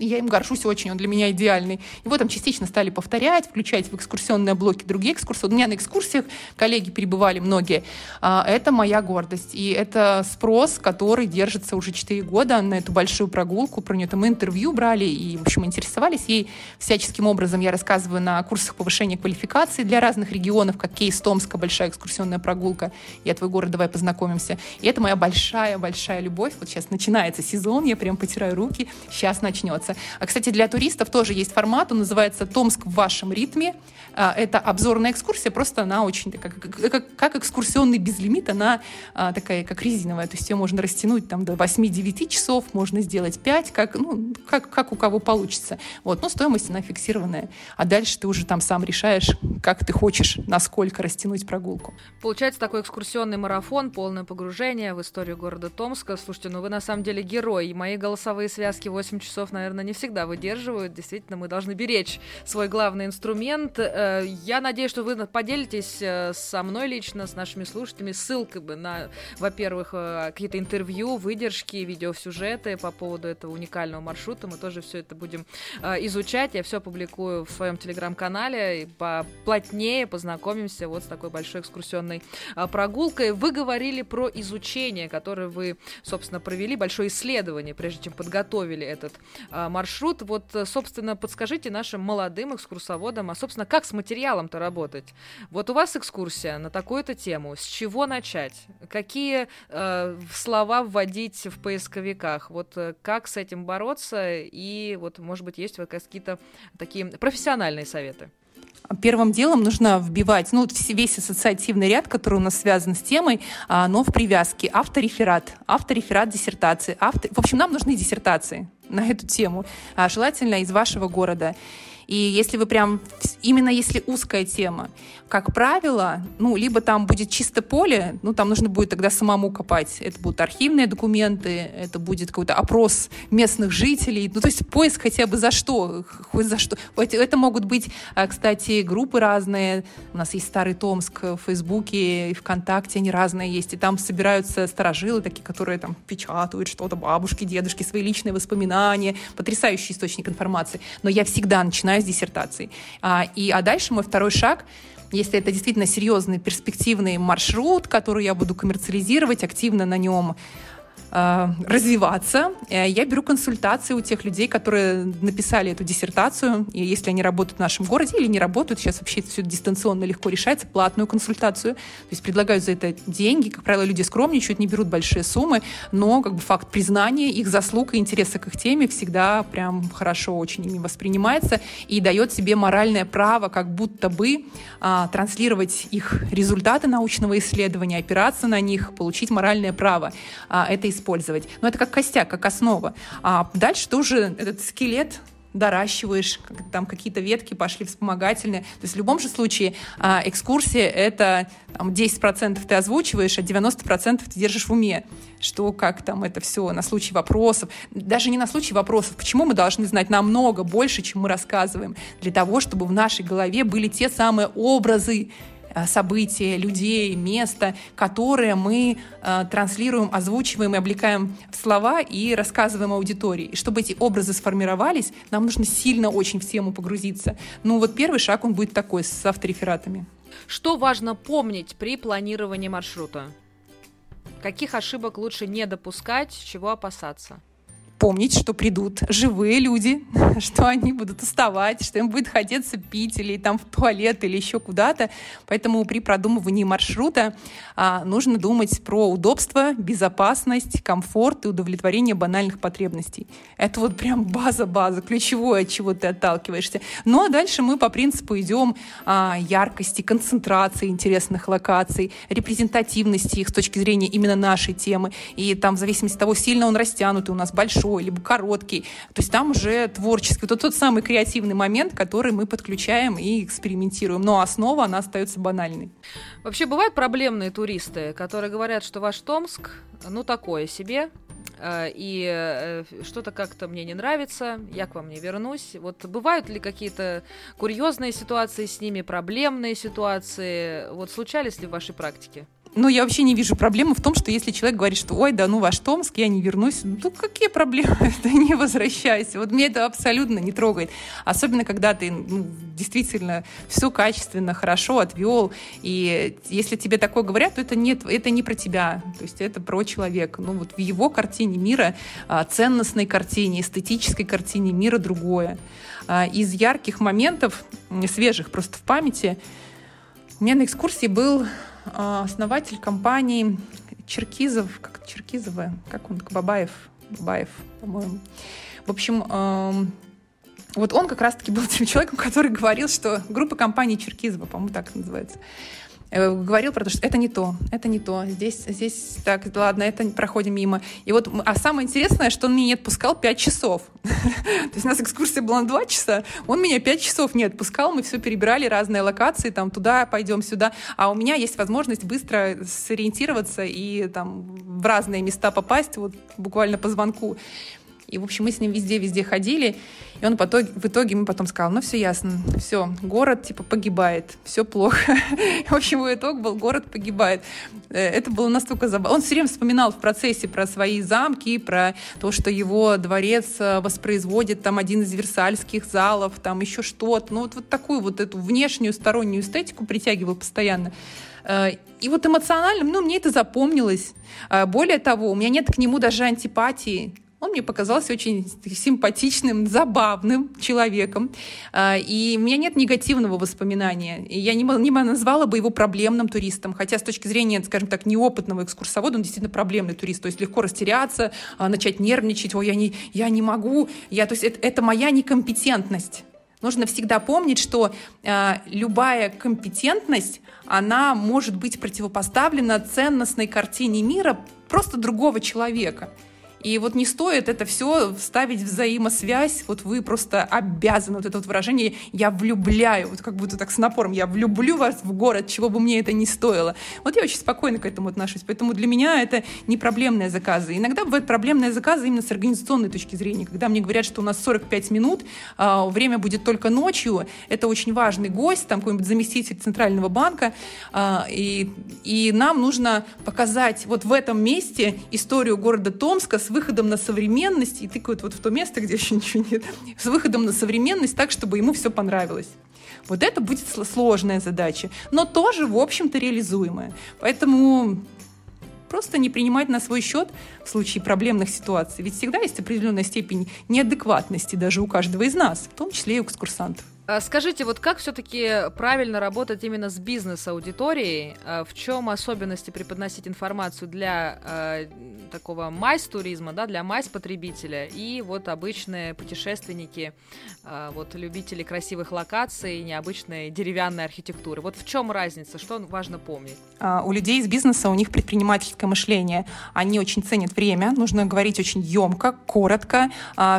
я им горжусь очень, он для меня идеальный. Его там частично стали повторять, включать в экскурсионные блоки другие экскурсии. У меня на экскурсиях коллеги перебывали многие. А, это моя гордость. И это спрос, который держится уже 4 года на эту большую прогулку. Про нее там интервью брали и, в общем, интересовались ей всяческим образом. Я рассказываю на курсах повышения квалификации для разных регионов, как кейс Томска, большая экскурсионная прогулка. Я твой город, давай познакомимся. И это моя большая-большая любовь. Вот сейчас начинается сезон, я прям потираю руки. Сейчас начнется ознакомиться. А, кстати, для туристов тоже есть формат, он называется «Томск в вашем ритме». А, это обзорная экскурсия, просто она очень такая, как, как экскурсионный безлимит, она а, такая, как резиновая, то есть ее можно растянуть там до 8-9 часов, можно сделать 5, как, ну, как, как у кого получится. Вот, но стоимость она фиксированная. А дальше ты уже там сам решаешь, как ты хочешь, насколько растянуть прогулку. Получается такой экскурсионный марафон, полное погружение в историю города Томска. Слушайте, ну вы на самом деле герой. И мои голосовые связки 8 часов, наверное, наверное, не всегда выдерживают. Действительно, мы должны беречь свой главный инструмент. Э, я надеюсь, что вы поделитесь э, со мной лично, с нашими слушателями, ссылками на, во-первых, э, какие-то интервью, выдержки, видеосюжеты по поводу этого уникального маршрута. Мы тоже все это будем изучать. Я все публикую в своем телеграм-канале. Поплотнее познакомимся вот с такой большой экскурсионной прогулкой. Вы говорили про изучение, которое вы, собственно, провели, большое исследование, прежде чем подготовили этот маршрут. Вот, собственно, подскажите нашим молодым экскурсоводам, а, собственно, как с материалом-то работать? Вот у вас экскурсия на такую-то тему. С чего начать? Какие э, слова вводить в поисковиках? Вот э, как с этим бороться? И вот, может быть, есть какие-то такие профессиональные советы? Первым делом нужно вбивать, ну, весь ассоциативный ряд, который у нас связан с темой, а, но в привязке. Автореферат, автореферат диссертации. Автор... В общем, нам нужны диссертации на эту тему, а, желательно из вашего города. И если вы прям, именно если узкая тема, как правило, ну, либо там будет чисто поле, ну, там нужно будет тогда самому копать. Это будут архивные документы, это будет какой-то опрос местных жителей, ну, то есть поиск хотя бы за что, хоть за что. Это могут быть, а, кстати, группы разные. У нас есть Старый Томск в Фейсбуке и ВКонтакте, они разные есть, и там собираются старожилы такие, которые там печатают что-то, бабушки, дедушки, свои личные воспоминания, потрясающий источник информации. Но я всегда начинаю с диссертации. А, и, а дальше мой второй шаг — если это действительно серьезный перспективный маршрут, который я буду коммерциализировать, активно на нем развиваться. Э, я беру консультации у тех людей, которые написали эту диссертацию, и если они работают в нашем городе или не работают, сейчас вообще все дистанционно легко решается, платную консультацию. То есть предлагают за это деньги. Как правило, люди скромничают, не берут большие суммы, но как бы факт признания их заслуг и интереса к их теме всегда прям хорошо очень ими воспринимается и дает себе моральное право как будто бы а, транслировать их результаты научного исследования, опираться на них, получить моральное право. А, это из использовать. Но это как костяк, как основа. А дальше ты уже этот скелет доращиваешь, там какие-то ветки пошли вспомогательные. То есть в любом же случае а, экскурсия — это там, 10% ты озвучиваешь, а 90% ты держишь в уме. Что, как там это все на случай вопросов. Даже не на случай вопросов. Почему мы должны знать намного больше, чем мы рассказываем? Для того, чтобы в нашей голове были те самые образы, Э, события, людей, места, которые мы э, транслируем, озвучиваем и облекаем в слова и рассказываем аудитории. И чтобы эти образы сформировались, нам нужно сильно очень в тему погрузиться. Ну вот первый шаг, он будет такой, с авторефератами. Что важно помнить при планировании маршрута? Каких ошибок лучше не допускать, чего опасаться? Помнить, что придут живые люди, что они будут уставать, что им будет хотеться пить или там в туалет или еще куда-то. Поэтому при продумывании маршрута а, нужно думать про удобство, безопасность, комфорт и удовлетворение банальных потребностей. Это вот прям база-база, ключевое, от чего ты отталкиваешься. Ну а дальше мы по принципу идем а, яркости, концентрации интересных локаций, репрезентативности их с точки зрения именно нашей темы. И там в зависимости от того, сильно он растянутый у нас, большой, большой, либо короткий. То есть там уже творческий. Вот тот самый креативный момент, который мы подключаем и экспериментируем. Но основа, она остается банальной. Вообще бывают проблемные туристы, которые говорят, что ваш Томск, ну, такое себе, э, и э, что-то как-то мне не нравится, я к вам не вернусь. Вот бывают ли какие-то курьезные ситуации с ними, проблемные ситуации? Вот случались ли в вашей практике? Ну, я вообще не вижу проблемы в том, что если человек говорит, что ой, да ну ваш Томск, я не вернусь, ну какие проблемы? Да не возвращайся. Вот мне это абсолютно не трогает. Особенно, когда ты ну, действительно все качественно, хорошо отвел. И если тебе такое говорят, то это, нет, это не про тебя. То есть это про человека. Ну вот в его картине мира, а, ценностной картине, эстетической картине мира другое. А, из ярких моментов, свежих просто в памяти, у меня на экскурсии был основатель компании Черкизов, как Черкизова, как он, Бабаев, Бабаев, по-моему. В общем, вот он как раз-таки был тем человеком, который говорил, что группа компаний Черкизова, по-моему, так называется, говорил про то, что это не то, это не то, здесь, здесь так, ладно, это проходим мимо. И вот, а самое интересное, что он меня не отпускал 5 часов. То есть у нас экскурсия была на 2 часа, он меня 5 часов не отпускал, мы все перебирали, разные локации, там, туда пойдем, сюда. А у меня есть возможность быстро сориентироваться и там в разные места попасть, вот буквально по звонку. И, в общем, мы с ним везде-везде ходили, и он итоге, в итоге мы потом сказал, ну все ясно, все, город типа погибает, все плохо. В общем, его итог был, город погибает. Э, это было настолько забавно. Он все время вспоминал в процессе про свои замки, про то, что его дворец э, воспроизводит там один из версальских залов, там еще что-то. Ну вот, вот такую вот эту внешнюю стороннюю эстетику притягивал постоянно. Э, и вот эмоционально, ну, мне это запомнилось. Более того, у меня нет к нему даже антипатии. Он мне показался очень симпатичным, забавным человеком. А, и у меня нет негативного воспоминания. И я не, назвала бы его проблемным туристом. Хотя с точки зрения, скажем так, неопытного экскурсовода, он действительно проблемный турист. То есть легко растеряться, а, начать нервничать. Ой, я не, я не могу. Я, то есть это, это моя некомпетентность. Нужно всегда помнить, что э, любая компетентность, она может быть противопоставлена ценностной картине мира просто другого человека. И вот не стоит это все ставить в взаимосвязь. Вот вы просто обязаны, вот это вот выражение «я влюбляю», вот как будто так с напором «я влюблю вас в город, чего бы мне это ни стоило». Вот я очень спокойно к этому отношусь. Поэтому для меня это не проблемные заказы. Иногда бывают проблемные заказы именно с организационной точки зрения. Когда мне говорят, что у нас 45 минут, а, время будет только ночью, это очень важный гость, там какой-нибудь заместитель Центрального банка, а, и, и нам нужно показать вот в этом месте историю города Томска с выходом на современность и тыкают вот в то место, где еще ничего нет, с выходом на современность так, чтобы ему все понравилось. Вот это будет сложная задача, но тоже, в общем-то, реализуемая. Поэтому просто не принимать на свой счет в случае проблемных ситуаций. Ведь всегда есть определенная степень неадекватности даже у каждого из нас, в том числе и у экскурсантов. А скажите, вот как все-таки правильно работать именно с бизнес-аудиторией? А в чем особенности преподносить информацию для э, такого MICE-туризма, да, для MICE-потребителя и вот обычные путешественники, э, вот любители красивых локаций, необычной деревянной архитектуры? Вот в чем разница? Что важно помнить? У людей из бизнеса у них предпринимательское мышление. Они очень ценят время, нужно говорить очень емко, коротко,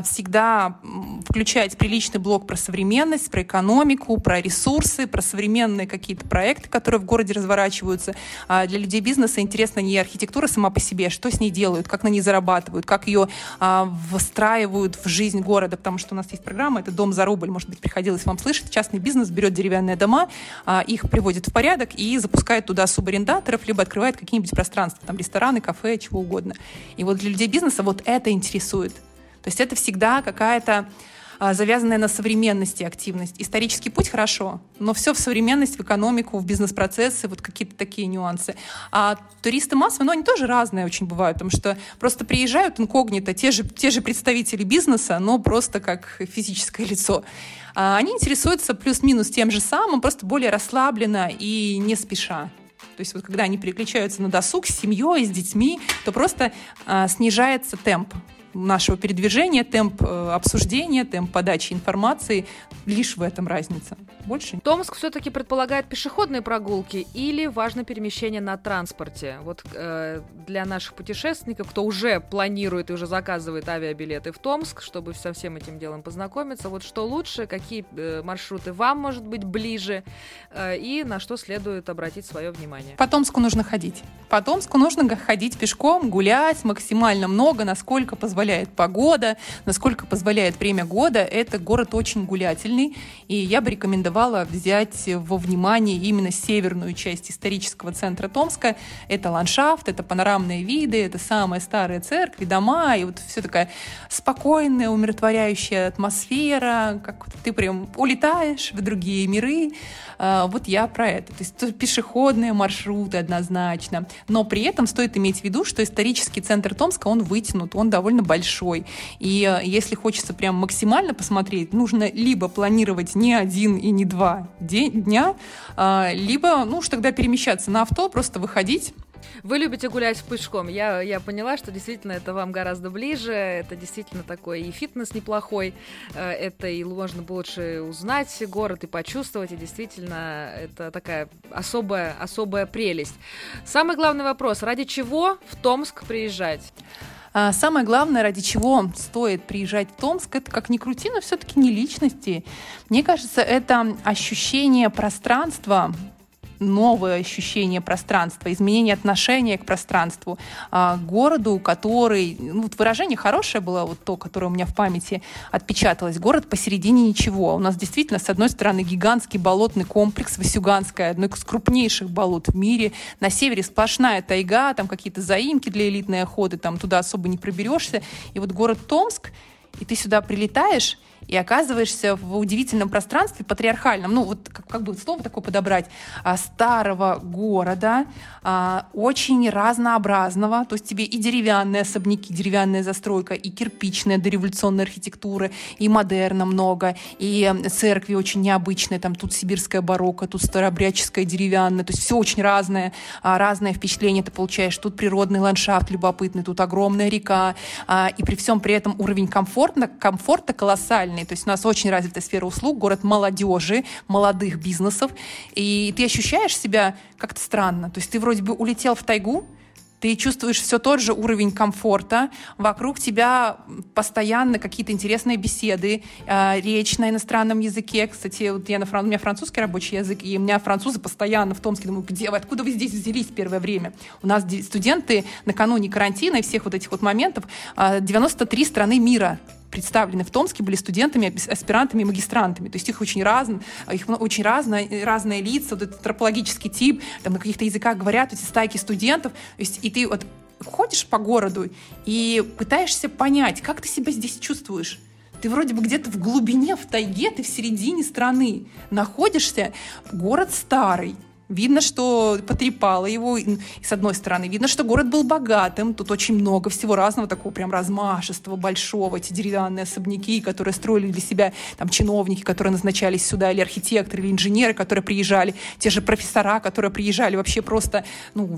всегда включать приличный блок про современность, про экономику, про ресурсы, про современные какие-то проекты, которые в городе разворачиваются. А для людей бизнеса интересна не архитектура сама по себе, что с ней делают, как на ней зарабатывают, как ее а, встраивают в жизнь города, потому что у нас есть программа, это «Дом за рубль», может быть, приходилось вам слышать. Частный бизнес берет деревянные дома, а, их приводит в порядок и запускает туда субарендаторов, либо открывает какие-нибудь пространства, там рестораны, кафе, чего угодно. И вот для людей бизнеса вот это интересует. То есть это всегда какая-то завязанная на современности активность. Исторический путь хорошо, но все в современность, в экономику, в бизнес-процессы, вот какие-то такие нюансы. А туристы массовые, ну, они тоже разные очень бывают, потому что просто приезжают инкогнито те же, те же представители бизнеса, но просто как физическое лицо. А они интересуются плюс-минус тем же самым, просто более расслабленно и не спеша. То есть вот когда они переключаются на досуг с семьей, с детьми, то просто а, снижается темп нашего передвижения, темп э, обсуждения, темп подачи информации. Лишь в этом разница. Больше. Томск все-таки предполагает пешеходные прогулки или важно перемещение на транспорте? Вот э, для наших путешественников, кто уже планирует и уже заказывает авиабилеты в Томск, чтобы со всем этим делом познакомиться, вот что лучше, какие э, маршруты вам, может быть, ближе э, и на что следует обратить свое внимание? По Томску нужно ходить. По Томску нужно ходить пешком, гулять максимально много, насколько позволяет погода, насколько позволяет время года. Это город очень гулятельный, и я бы рекомендовала рекомендовала взять во внимание именно северную часть исторического центра Томска. Это ландшафт, это панорамные виды, это самые старые церкви, дома, и вот все такая спокойная, умиротворяющая атмосфера, как ты прям улетаешь в другие миры. А, вот я про это. То есть пешеходные маршруты однозначно. Но при этом стоит иметь в виду, что исторический центр Томска, он вытянут, он довольно большой. И а, если хочется прям максимально посмотреть, нужно либо планировать не один и не не два дня, а, либо, ну уж тогда перемещаться на авто, просто выходить, вы любите гулять пешком. Я, я поняла, что действительно это вам гораздо ближе. Это действительно такой и фитнес неплохой. Э, это и можно больше узнать город и почувствовать. И действительно это такая особая, особая прелесть. Самый главный вопрос. Ради чего в Томск приезжать? А самое главное, ради чего стоит приезжать в Томск, это как ни крути, но все-таки не личности. Мне кажется, это ощущение пространства, новое ощущение пространства, изменение отношения к пространству, а, к городу, который, ну, вот выражение хорошее было, вот то, которое у меня в памяти отпечаталось, город посередине ничего. У нас действительно, с одной стороны, гигантский болотный комплекс Васюганская, одно из крупнейших болот в мире. На севере сплошная тайга, там какие-то заимки для элитной охоты, там туда особо не проберешься. И вот город Томск, и ты сюда прилетаешь, и оказываешься в удивительном пространстве патриархальном, ну вот как, как бы слово такое подобрать, а, старого города, а, очень разнообразного, то есть тебе и деревянные особняки, деревянная застройка, и кирпичная дореволюционная архитектура, и модерна много, и церкви очень необычные, там тут сибирская барокко, тут старообрядческая деревянная, то есть все очень разное, а, разное впечатление ты получаешь, тут природный ландшафт любопытный, тут огромная река, и при всем при этом уровень комфорта, комфорта колоссальный, глобальный. То есть у нас очень развитая сфера услуг, город молодежи, молодых бизнесов. И ты ощущаешь себя как-то странно. То есть ты вроде бы улетел в тайгу, ты чувствуешь все тот же уровень комфорта, вокруг тебя постоянно какие-то интересные беседы, э, речь на иностранном языке. Кстати, вот я на фран... у меня французский рабочий язык, и у меня французы постоянно в Томске. Думаю, где вы, откуда вы здесь взялись первое время? У нас студенты накануне карантина и всех вот этих вот моментов 93 э, страны мира представлены в Томске, были студентами, аспирантами и магистрантами. То есть их очень разно, их очень разные, разные лица, вот этот антропологический тип, там на каких-то языках говорят, эти стайки студентов. То есть и ты вот ходишь по городу и пытаешься понять, как ты себя здесь чувствуешь. Ты вроде бы где-то в глубине, в тайге, ты в середине страны находишься. Город старый, Видно, что потрепало его, и, с одной стороны. Видно, что город был богатым. Тут очень много всего разного, такого прям размашистого, большого. Эти деревянные особняки, которые строили для себя там чиновники, которые назначались сюда, или архитекторы, или инженеры, которые приезжали. Те же профессора, которые приезжали вообще просто ну,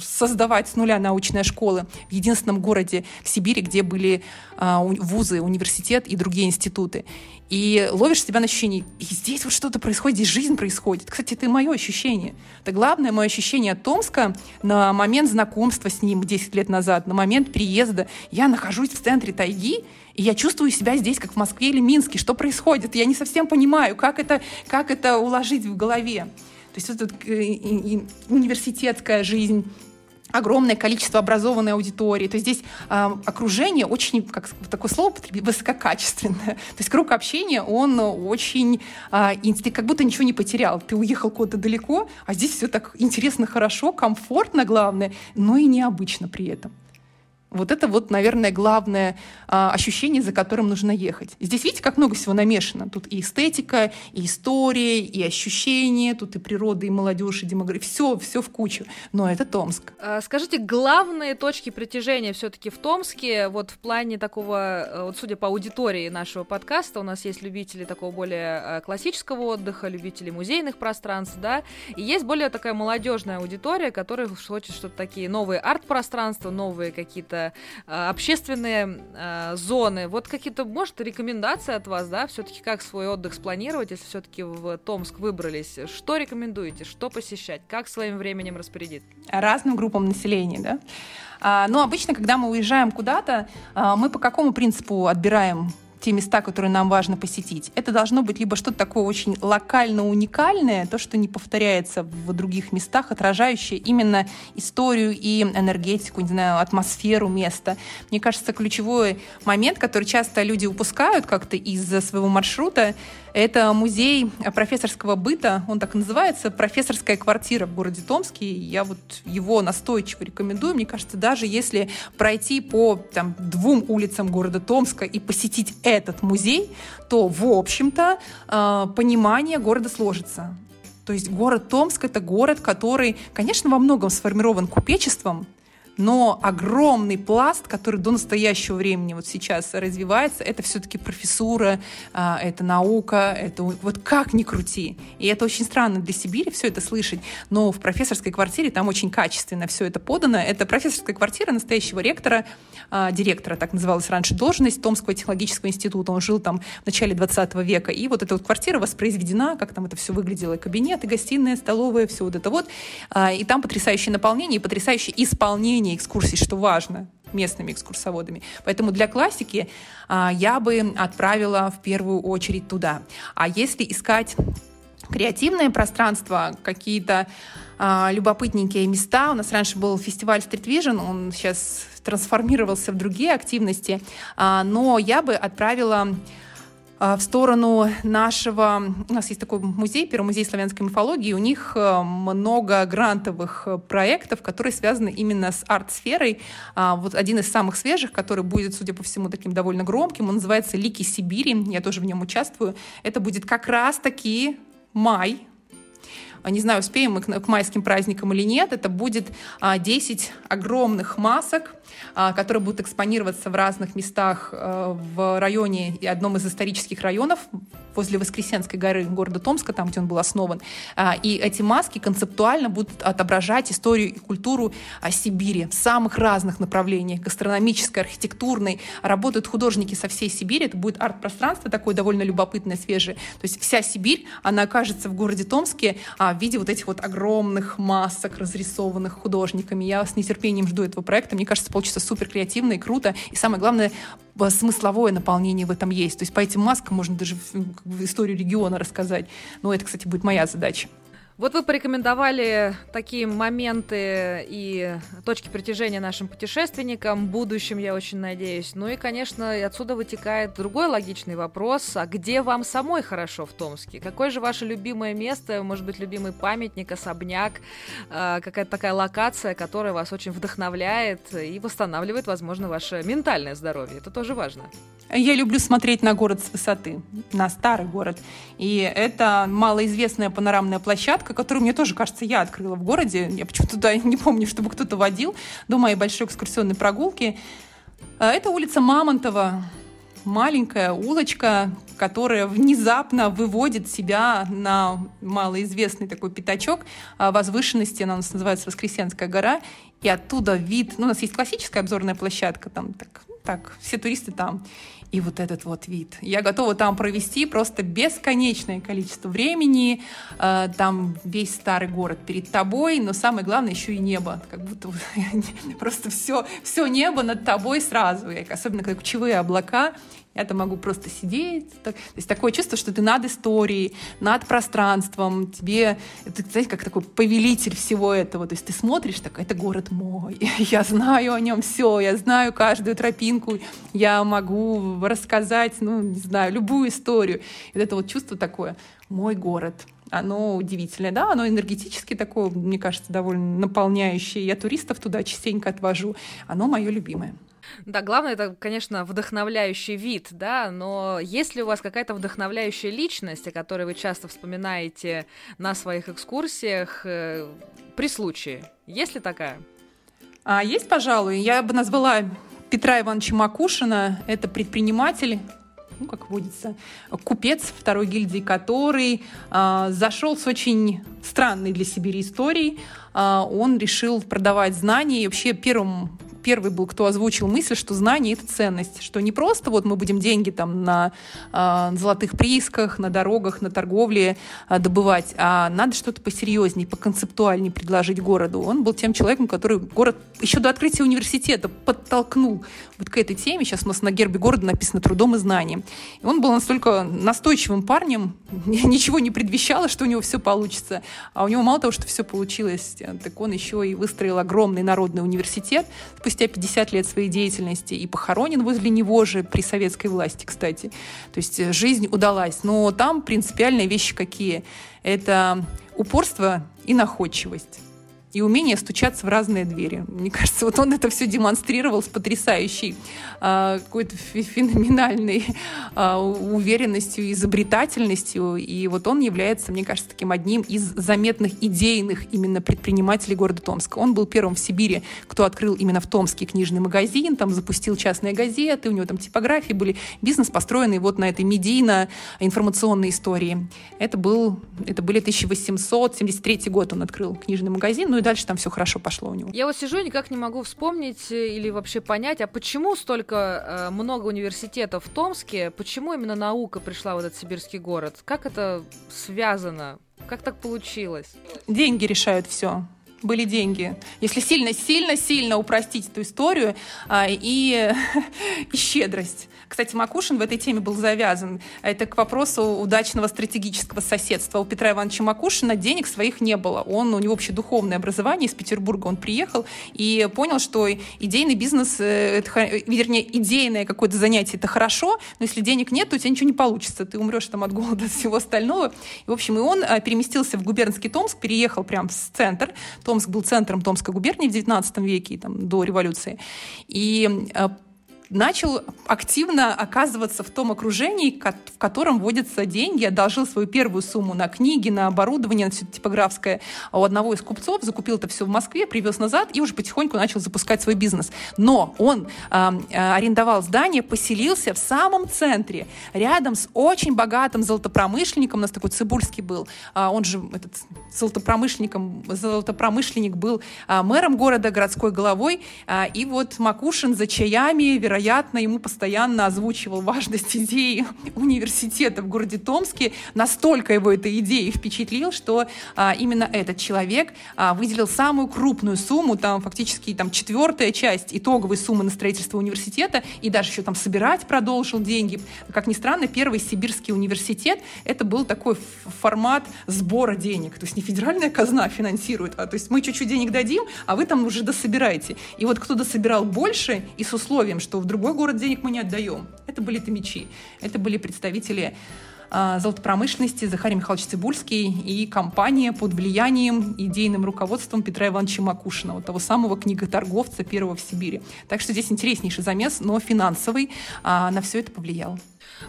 создавать с нуля научные школы в единственном городе в Сибири, где были а, вузы, университет и другие институты и ловишь себя на ощущении, и здесь вот что-то происходит, здесь жизнь происходит. Кстати, это мое ощущение. Это главное мое ощущение от Томска на момент знакомства с ним 10 лет назад, на момент приезда. Я нахожусь в центре тайги, и я чувствую себя здесь, как в Москве или Минске. Что происходит? Я не совсем понимаю, как это, как это уложить в голове. То есть вот эта университетская жизнь, огромное количество образованной аудитории. То есть здесь э, окружение очень, как такое слово высококачественное. То есть круг общения, он очень... Э, ты как будто ничего не потерял. Ты уехал куда-то далеко, а здесь все так интересно, хорошо, комфортно, главное, но и необычно при этом. Вот это вот, наверное, главное а, ощущение, за которым нужно ехать. Здесь видите, как много всего намешано. Тут и эстетика, и история, и ощущения, тут и природа, и молодежь, и демография. Все, все в кучу. Но это Томск. А, скажите, главные точки притяжения все-таки в Томске, вот в плане такого, э, вот судя по аудитории нашего подкаста, у нас есть любители такого более э, классического отдыха, любители музейных пространств, да, и есть более такая молодежная аудитория, которая хочет что-то такие новые арт-пространства, новые какие-то Э, общественные э, зоны. Вот какие-то, может, рекомендации от вас, да, все-таки как свой отдых спланировать, если все-таки в Томск выбрались? Что рекомендуете? Что посещать? Как своим временем распорядиться? Разным группам населения, да? А, ну, обычно, когда мы уезжаем куда-то, а, мы по какому принципу отбираем те места, которые нам важно посетить. Это должно быть либо что-то такое очень локально уникальное, то, что не повторяется в других местах, отражающее именно историю и энергетику, не знаю, атмосферу места. Мне кажется, ключевой момент, который часто люди упускают как-то из своего маршрута, это музей профессорского быта, он так и называется, профессорская квартира в городе Томске. Я вот его настойчиво рекомендую. Мне кажется, даже если пройти по там, двум улицам города Томска и посетить этот музей, то, в общем-то, э, понимание города сложится. То есть город Томск — это город, который, конечно, во многом сформирован купечеством, но огромный пласт, который до настоящего времени вот сейчас развивается, это все-таки профессура, а, это наука, это вот как ни крути. И это очень странно для Сибири все это слышать, но в профессорской квартире там очень качественно все это подано. Это профессорская квартира настоящего ректора, а, директора, так называлась раньше должность Томского технологического института. Он жил там в начале 20 века. И вот эта вот квартира воспроизведена, как там это все выглядело, кабинеты, гостиная, столовая, все вот это вот. А, и там потрясающее наполнение и потрясающее исполнение проведение экскурсий, что важно местными экскурсоводами. Поэтому для классики а, я бы отправила в первую очередь туда. А если искать креативное пространство, какие-то а, любопытненькие места. У нас раньше был фестиваль Street Vision, он сейчас трансформировался в другие активности, а, но я бы отправила в сторону нашего... У нас есть такой музей, Первый музей славянской мифологии. У них э, много грантовых э, проектов, которые связаны именно с арт-сферой. А, вот один из самых свежих, который будет, судя по всему, таким довольно громким, он называется «Лики Сибири». Я тоже в нем участвую. Это будет как раз-таки май, не знаю, успеем мы к, майским праздникам или нет, это будет 10 огромных масок, а, которые будут экспонироваться в разных местах э, в районе и одном из исторических районов возле Воскресенской горы города Томска, там, где он был основан. А, и эти маски концептуально будут отображать историю и культуру а, Сибири в самых разных направлениях, гастрономической, архитектурной. Работают художники со всей Сибири, это будет арт-пространство такое довольно любопытное, свежее. То есть вся Сибирь, она окажется в городе Томске в виде вот этих вот огромных масок, разрисованных художниками. Я с нетерпением жду этого проекта. Мне кажется, получится супер креативно и круто. И самое главное, смысловое наполнение в этом есть. То есть по этим маскам можно даже историю региона рассказать. Но это, кстати, будет моя задача. Вот вы порекомендовали такие моменты и точки притяжения нашим путешественникам, будущим, я очень надеюсь. Ну и, конечно, отсюда вытекает другой логичный вопрос. А где вам самой хорошо в Томске? Какое же ваше любимое место, может быть, любимый памятник, особняк, а, какая-то такая локация, которая вас очень вдохновляет и восстанавливает, возможно, ваше ментальное здоровье? Это тоже важно. Я люблю смотреть на город с высоты, на старый город. И это малоизвестная панорамная площадка, которую, мне тоже кажется, я открыла в городе. Я почему-то туда не помню, чтобы кто-то водил до моей большой экскурсионной прогулки. А, это улица Мамонтова, маленькая улочка, которая внезапно выводит себя на малоизвестный такой пятачок а, возвышенности, она у нас называется Воскресенская гора, и оттуда вид, ну, у нас есть классическая обзорная площадка, там так, так, все туристы там и вот этот вот вид. Я готова там провести просто бесконечное количество времени. Э, там весь старый город перед тобой, но самое главное еще и небо. Как будто просто все, все небо над тобой сразу. Особенно как кучевые облака. Я там могу просто сидеть. Так, то есть такое чувство, что ты над историей, над пространством. Тебе, это, знаете, как такой повелитель всего этого. То есть ты смотришь, так, это город мой. Я знаю о нем все. Я знаю каждую тропинку. Я могу рассказать, ну, не знаю, любую историю. И вот это вот чувство такое, мой город. Оно удивительное, да, оно энергетически такое, мне кажется, довольно наполняющее. Я туристов туда частенько отвожу. Оно мое любимое. Да, главное это, конечно, вдохновляющий вид, да, но есть ли у вас какая-то вдохновляющая личность, о которой вы часто вспоминаете на своих экскурсиях э, при случае? Есть ли такая? А, есть, пожалуй. Я бы назвала Петра Ивановича Макушина. Это предприниматель, ну, как водится, купец второй гильдии, который э, зашел с очень странной для Сибири историей. Э, он решил продавать знания и вообще первым первый был, кто озвучил мысль, что знание — это ценность, что не просто вот мы будем деньги там на э, золотых приисках, на дорогах, на торговле э, добывать, а надо что-то посерьезнее, поконцептуальнее предложить городу. Он был тем человеком, который город еще до открытия университета подтолкнул вот к этой теме. Сейчас у нас на гербе города написано «трудом и знанием». И он был настолько настойчивым парнем, ничего не предвещало, что у него все получится. А у него мало того, что все получилось, так он еще и выстроил огромный народный университет спустя 50 лет своей деятельности и похоронен возле него же при советской власти, кстати. То есть э, жизнь удалась. Но там принципиальные вещи какие? Это упорство и находчивость и умение стучаться в разные двери. Мне кажется, вот он это все демонстрировал с потрясающей э, какой-то феноменальной э, уверенностью, изобретательностью. И вот он является, мне кажется, таким одним из заметных идейных именно предпринимателей города Томска. Он был первым в Сибири, кто открыл именно в Томске книжный магазин, там запустил частные газеты, у него там типографии были, бизнес построенный вот на этой медийно-информационной истории. Это, был, это были 1873 год он открыл книжный магазин, ну и дальше там все хорошо пошло у него. Я вот сижу и никак не могу вспомнить э, или вообще понять, а почему столько э, много университетов в Томске, почему именно наука пришла в этот сибирский город? Как это связано? Как так получилось? Деньги решают все. были деньги. Если сильно-сильно-сильно упростить эту историю а, и, и щедрость. Кстати, Макушин в этой теме был завязан. Это к вопросу удачного стратегического соседства. У Петра Ивановича Макушина денег своих не было. Он, у него вообще духовное образование из Петербурга. Он приехал и понял, что идейный бизнес, э, это, вернее, идейное какое-то занятие, это хорошо, но если денег нет, то у тебя ничего не получится. Ты умрешь там от голода, от всего остального. И, в общем, и он э, переместился в губернский Томск, переехал прям в центр. Томск был центром Томской губернии в XIX веке, там, до революции. И э, начал активно оказываться в том окружении, в котором вводятся деньги, одолжил свою первую сумму на книги, на оборудование, на все типографское. У одного из купцов, закупил это все в Москве, привез назад и уже потихоньку начал запускать свой бизнес. Но он э, арендовал здание, поселился в самом центре, рядом с очень богатым золотопромышленником, у нас такой Цибульский был, э, он же этот золотопромышленником, золотопромышленник был э, мэром города, городской головой, э, и вот Макушин за чаями, вероятно, вероятно, ему постоянно озвучивал важность идеи университета в городе Томске. Настолько его эта идея впечатлил, что а, именно этот человек а, выделил самую крупную сумму, там фактически там четвертая часть итоговой суммы на строительство университета, и даже еще там собирать продолжил деньги. Как ни странно, первый сибирский университет это был такой формат сбора денег. То есть не федеральная казна финансирует, а то есть мы чуть-чуть денег дадим, а вы там уже дособираете. И вот кто дособирал больше и с условием, что в другой город денег мы не отдаем. Это были томичи, это были представители а, золотопромышленности Захарий Михайлович Цибульский и компания под влиянием идейным руководством Петра Ивановича Макушина, вот того самого книготорговца первого в Сибири. Так что здесь интереснейший замес, но финансовый, а, на все это повлиял.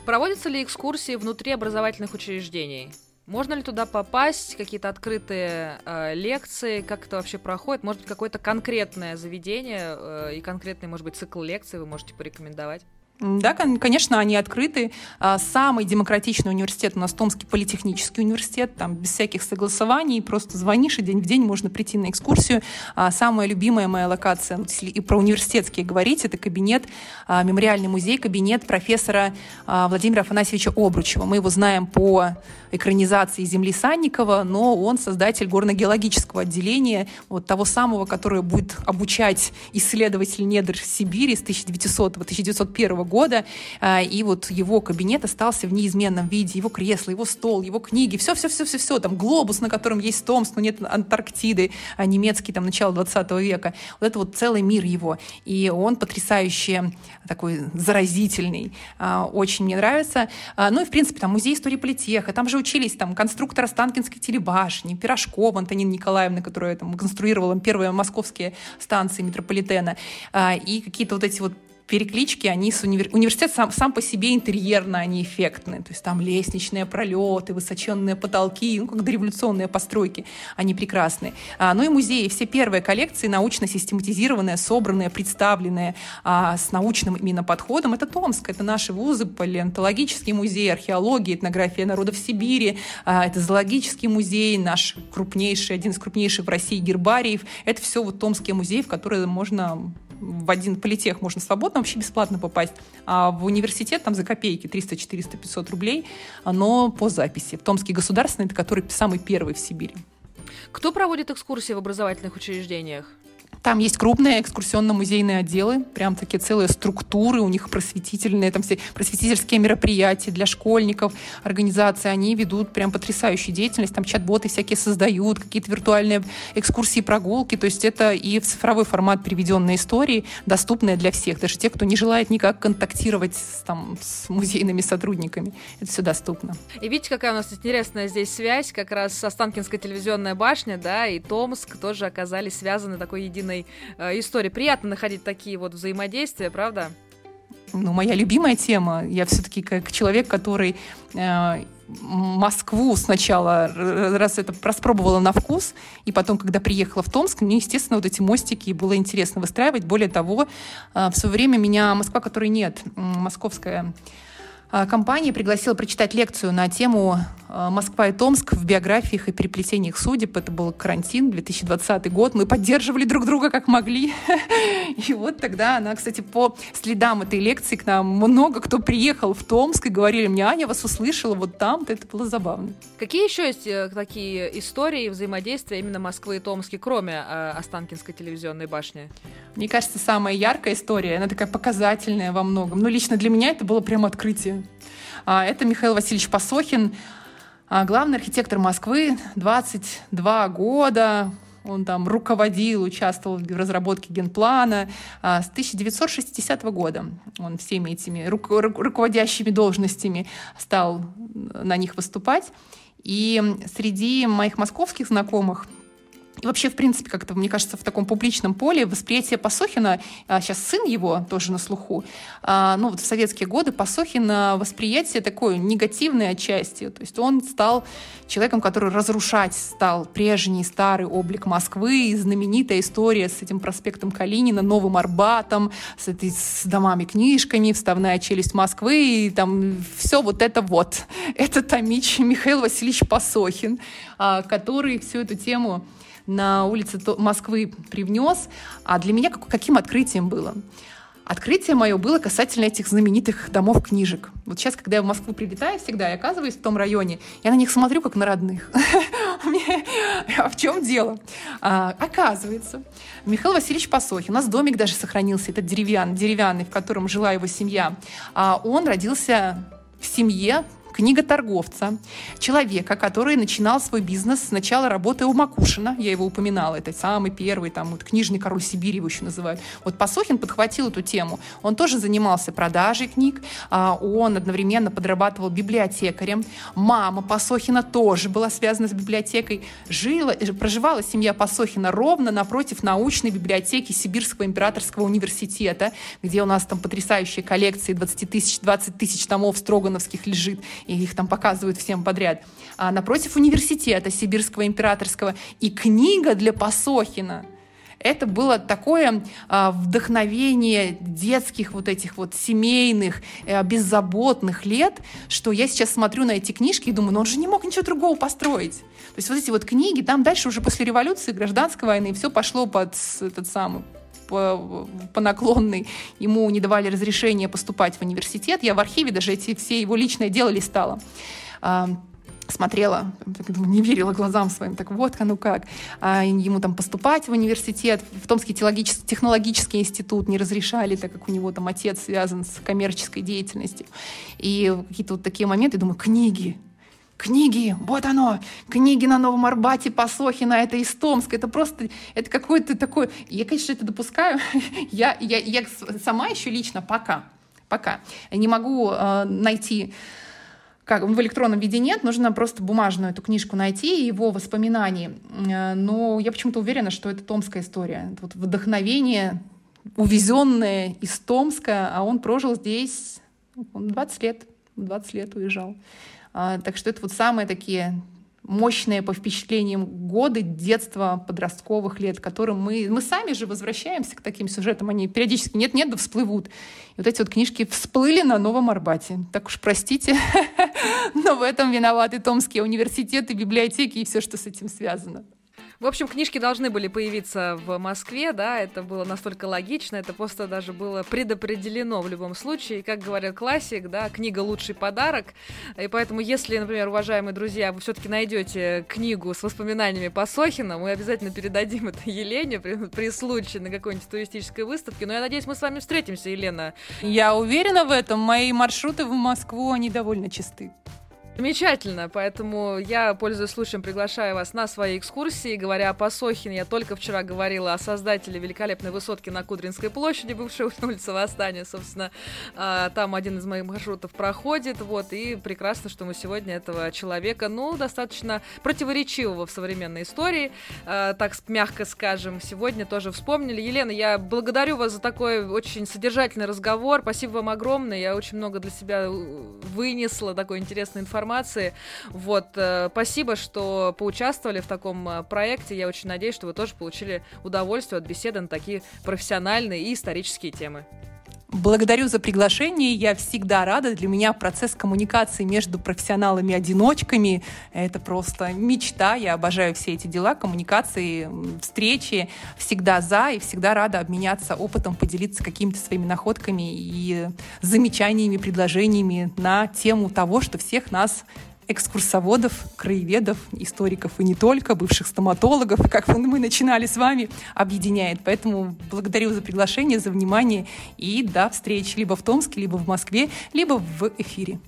Проводятся ли экскурсии внутри образовательных учреждений? Можно ли туда попасть, какие-то открытые э, лекции, как это вообще проходит? Может быть, какое-то конкретное заведение э, и конкретный, может быть, цикл лекций вы можете порекомендовать? Да, конечно, они открыты. А, самый демократичный университет у нас Томский политехнический университет, там без всяких согласований, просто звонишь, и день в день можно прийти на экскурсию. А, самая любимая моя локация, если и про университетские говорить, это кабинет, а, мемориальный музей, кабинет профессора Владимира Афанасьевича Обручева. Мы его знаем по экранизации «Земли Санникова», но он создатель горно-геологического отделения, вот того самого, которое будет обучать исследователей недр Сибири с 1900-1901 года. А, и вот его кабинет остался в неизменном виде, его кресло, его стол, его книги, все-все-все-все-все, там глобус, на котором есть Томск, но нет Антарктиды, а немецкий там начало 20 века. Вот это вот целый мир его. И он потрясающе такой заразительный, а, очень мне нравится. Ну и, в принципе, там музей истории политеха, там же учились там конструктор Останкинской телебашни, Пирожкова Антонина Николаевна, которая там конструировала первые московские станции метрополитена, и какие-то вот эти вот переклички, они с универ... университет сам, сам по себе интерьерно, они эффектные. То есть там лестничные пролеты, высоченные потолки, ну, как дореволюционные постройки, они прекрасные. А, ну и музеи, все первые коллекции научно систематизированные, собранные, представленные а, с научным именно подходом. Это Томск, это наши вузы, палеонтологический музей, археология, этнография народов Сибири, а, это зоологический музей, наш крупнейший, один из крупнейших в России гербариев. Это все вот томские музеи, в которые можно в один политех можно свободно вообще бесплатно попасть, а в университет там за копейки 300, 400, 500 рублей, но по записи. В Томский государственный, это который самый первый в Сибири. Кто проводит экскурсии в образовательных учреждениях? Там есть крупные экскурсионно-музейные отделы, прям такие целые структуры, у них просветительные, там все просветительские мероприятия для школьников, организации, они ведут прям потрясающую деятельность, там чат-боты всякие создают, какие-то виртуальные экскурсии, прогулки, то есть это и в цифровой формат приведенные истории, доступные для всех, даже те, кто не желает никак контактировать с, там, с музейными сотрудниками, это все доступно. И видите, какая у нас интересная здесь связь, как раз Останкинская телевизионная башня, да, и Томск тоже оказались связаны такой единой семейной э, истории. Приятно находить такие вот взаимодействия, правда? Ну, моя любимая тема. Я все-таки как человек, который э, Москву сначала раз это распробовала на вкус, и потом, когда приехала в Томск, мне, естественно, вот эти мостики было интересно выстраивать. Более того, э, в свое время меня Москва, которой нет, московская а, компания пригласила прочитать лекцию на тему а, «Москва и Томск в биографиях и переплетениях судеб». Это был карантин, 2020 год. Мы поддерживали друг друга как могли. И вот тогда она, кстати, по следам этой лекции к нам много кто приехал в Томск и говорили мне, Аня вас услышала вот там-то. Это было забавно. Какие еще есть э, такие истории взаимодействия именно Москвы и Томски, кроме э, Останкинской телевизионной башни? Мне кажется, самая яркая история, она такая показательная во многом. Ну, лично для меня это было прям открытие. А, это Михаил Васильевич Посохин, а, главный архитектор Москвы, 22 года, он там руководил, участвовал в разработке генплана а, с 1960 года. Он всеми этими руководящими должностями стал на них выступать. И среди моих московских знакомых и вообще, в принципе, как-то, мне кажется, в таком публичном поле восприятие Пасохина, а, сейчас сын его тоже на слуху, а, ну вот в советские годы Пасохина восприятие такое негативное отчасти. То есть он стал человеком, который разрушать стал прежний старый облик Москвы, знаменитая история с этим проспектом Калинина, Новым Арбатом, с, этой, с домами-книжками, вставная челюсть Москвы, и там все вот это вот. Это Томич Михаил Васильевич Пасохин, а, который всю эту тему на улице Москвы привнес. А для меня каким открытием было? Открытие мое было касательно этих знаменитых домов книжек. Вот сейчас, когда я в Москву прилетаю всегда и оказываюсь в том районе, я на них смотрю как на родных. А в чем дело? А, оказывается, Михаил Васильевич Посохин, у нас домик даже сохранился, этот деревянный, деревянный, в котором жила его семья. А он родился в семье книга торговца, человека, который начинал свой бизнес сначала работая у Макушина, я его упоминала, это самый первый там вот книжный король Сибири его еще называют. Вот Посохин подхватил эту тему. Он тоже занимался продажей книг, а, он одновременно подрабатывал библиотекарем. Мама Посохина тоже была связана с библиотекой. Жила, э, проживала семья Посохина ровно напротив научной библиотеки Сибирского императорского университета, где у нас там потрясающие коллекции 20 тысяч, 20 тысяч томов строгановских лежит и их там показывают всем подряд. А напротив университета Сибирского императорского и книга для Посохина. Это было такое а, вдохновение детских вот этих вот семейных, а, беззаботных лет, что я сейчас смотрю на эти книжки и думаю, ну он же не мог ничего другого построить. То есть вот эти вот книги, там дальше уже после революции, гражданской войны, все пошло под этот самый по, по наклонной ему не давали разрешения поступать в университет. Я в архиве даже эти все его личное дело листала смотрела, не верила глазам своим, так вот, ну как, а ему там поступать в университет, в Томский технологический институт не разрешали, так как у него там отец связан с коммерческой деятельностью. И какие-то вот такие моменты, думаю, книги, книги, вот оно, книги на Новом Арбате, Посохина, это из Томска, это просто, это какой-то такой, я, конечно, это допускаю, я, я, я сама еще лично пока, пока не могу э, найти как в электронном виде нет, нужно просто бумажную эту книжку найти, его воспоминаний. Э, но я почему-то уверена, что это томская история. Вот вдохновение, увезенное из Томска, а он прожил здесь 20 лет, 20 лет уезжал. А, так что это вот самые такие мощные по впечатлениям годы детства, подростковых лет, которым мы, мы сами же возвращаемся к таким сюжетам, они периодически нет-нет, да всплывут. И вот эти вот книжки всплыли на Новом Арбате. Так уж простите, но в этом виноваты Томские университеты, библиотеки и все, что с этим связано. В общем, книжки должны были появиться в Москве, да, это было настолько логично, это просто даже было предопределено в любом случае. И, как говорил классик, да, книга лучший подарок. И поэтому, если, например, уважаемые друзья, вы все-таки найдете книгу с воспоминаниями Посохина, мы обязательно передадим это Елене при, при случае на какой-нибудь туристической выставке. Но я надеюсь, мы с вами встретимся, Елена. Я уверена в этом. Мои маршруты в Москву, они довольно чисты. Замечательно, поэтому я, пользуясь случаем, приглашаю вас на свои экскурсии. Говоря о Пасохине, я только вчера говорила о создателе великолепной высотки на Кудринской площади, бывшей улица Восстания, собственно. А, там один из моих маршрутов проходит, вот, и прекрасно, что мы сегодня этого человека, ну, достаточно противоречивого в современной истории, а, так мягко скажем, сегодня тоже вспомнили. Елена, я благодарю вас за такой очень содержательный разговор, спасибо вам огромное, я очень много для себя вынесла такой интересной информации информации. Вот, э, спасибо, что поучаствовали в таком э, проекте. Я очень надеюсь, что вы тоже получили удовольствие от беседы на такие профессиональные и исторические темы. Благодарю за приглашение. Я всегда рада. Для меня процесс коммуникации между профессионалами-одиночками — это просто мечта. Я обожаю все эти дела, коммуникации, встречи. Всегда за и всегда рада обменяться опытом, поделиться какими-то своими находками и замечаниями, предложениями на тему того, что всех нас экскурсоводов, краеведов, историков и не только, бывших стоматологов, как мы начинали с вами, объединяет. Поэтому благодарю за приглашение, за внимание и до встречи либо в Томске, либо в Москве, либо в эфире.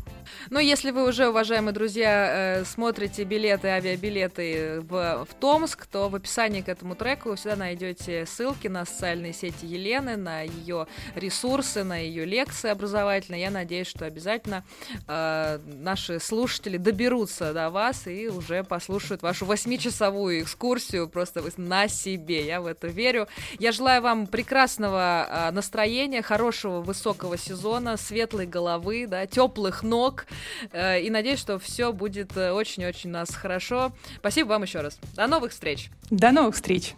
Ну, если вы уже, уважаемые друзья, э, смотрите билеты, авиабилеты в, в Томск, то в описании к этому треку вы всегда найдете ссылки на социальные сети Елены, на ее ресурсы, на ее лекции образовательные. Я надеюсь, что обязательно э, наши слушатели доберутся до вас и уже послушают вашу восьмичасовую экскурсию просто на себе. Я в это верю. Я желаю вам прекрасного э, настроения, хорошего высокого сезона, светлой головы, да, теплых ног, и надеюсь, что все будет э, очень-очень нас хорошо. Спасибо вам еще раз. До новых встреч. До новых встреч.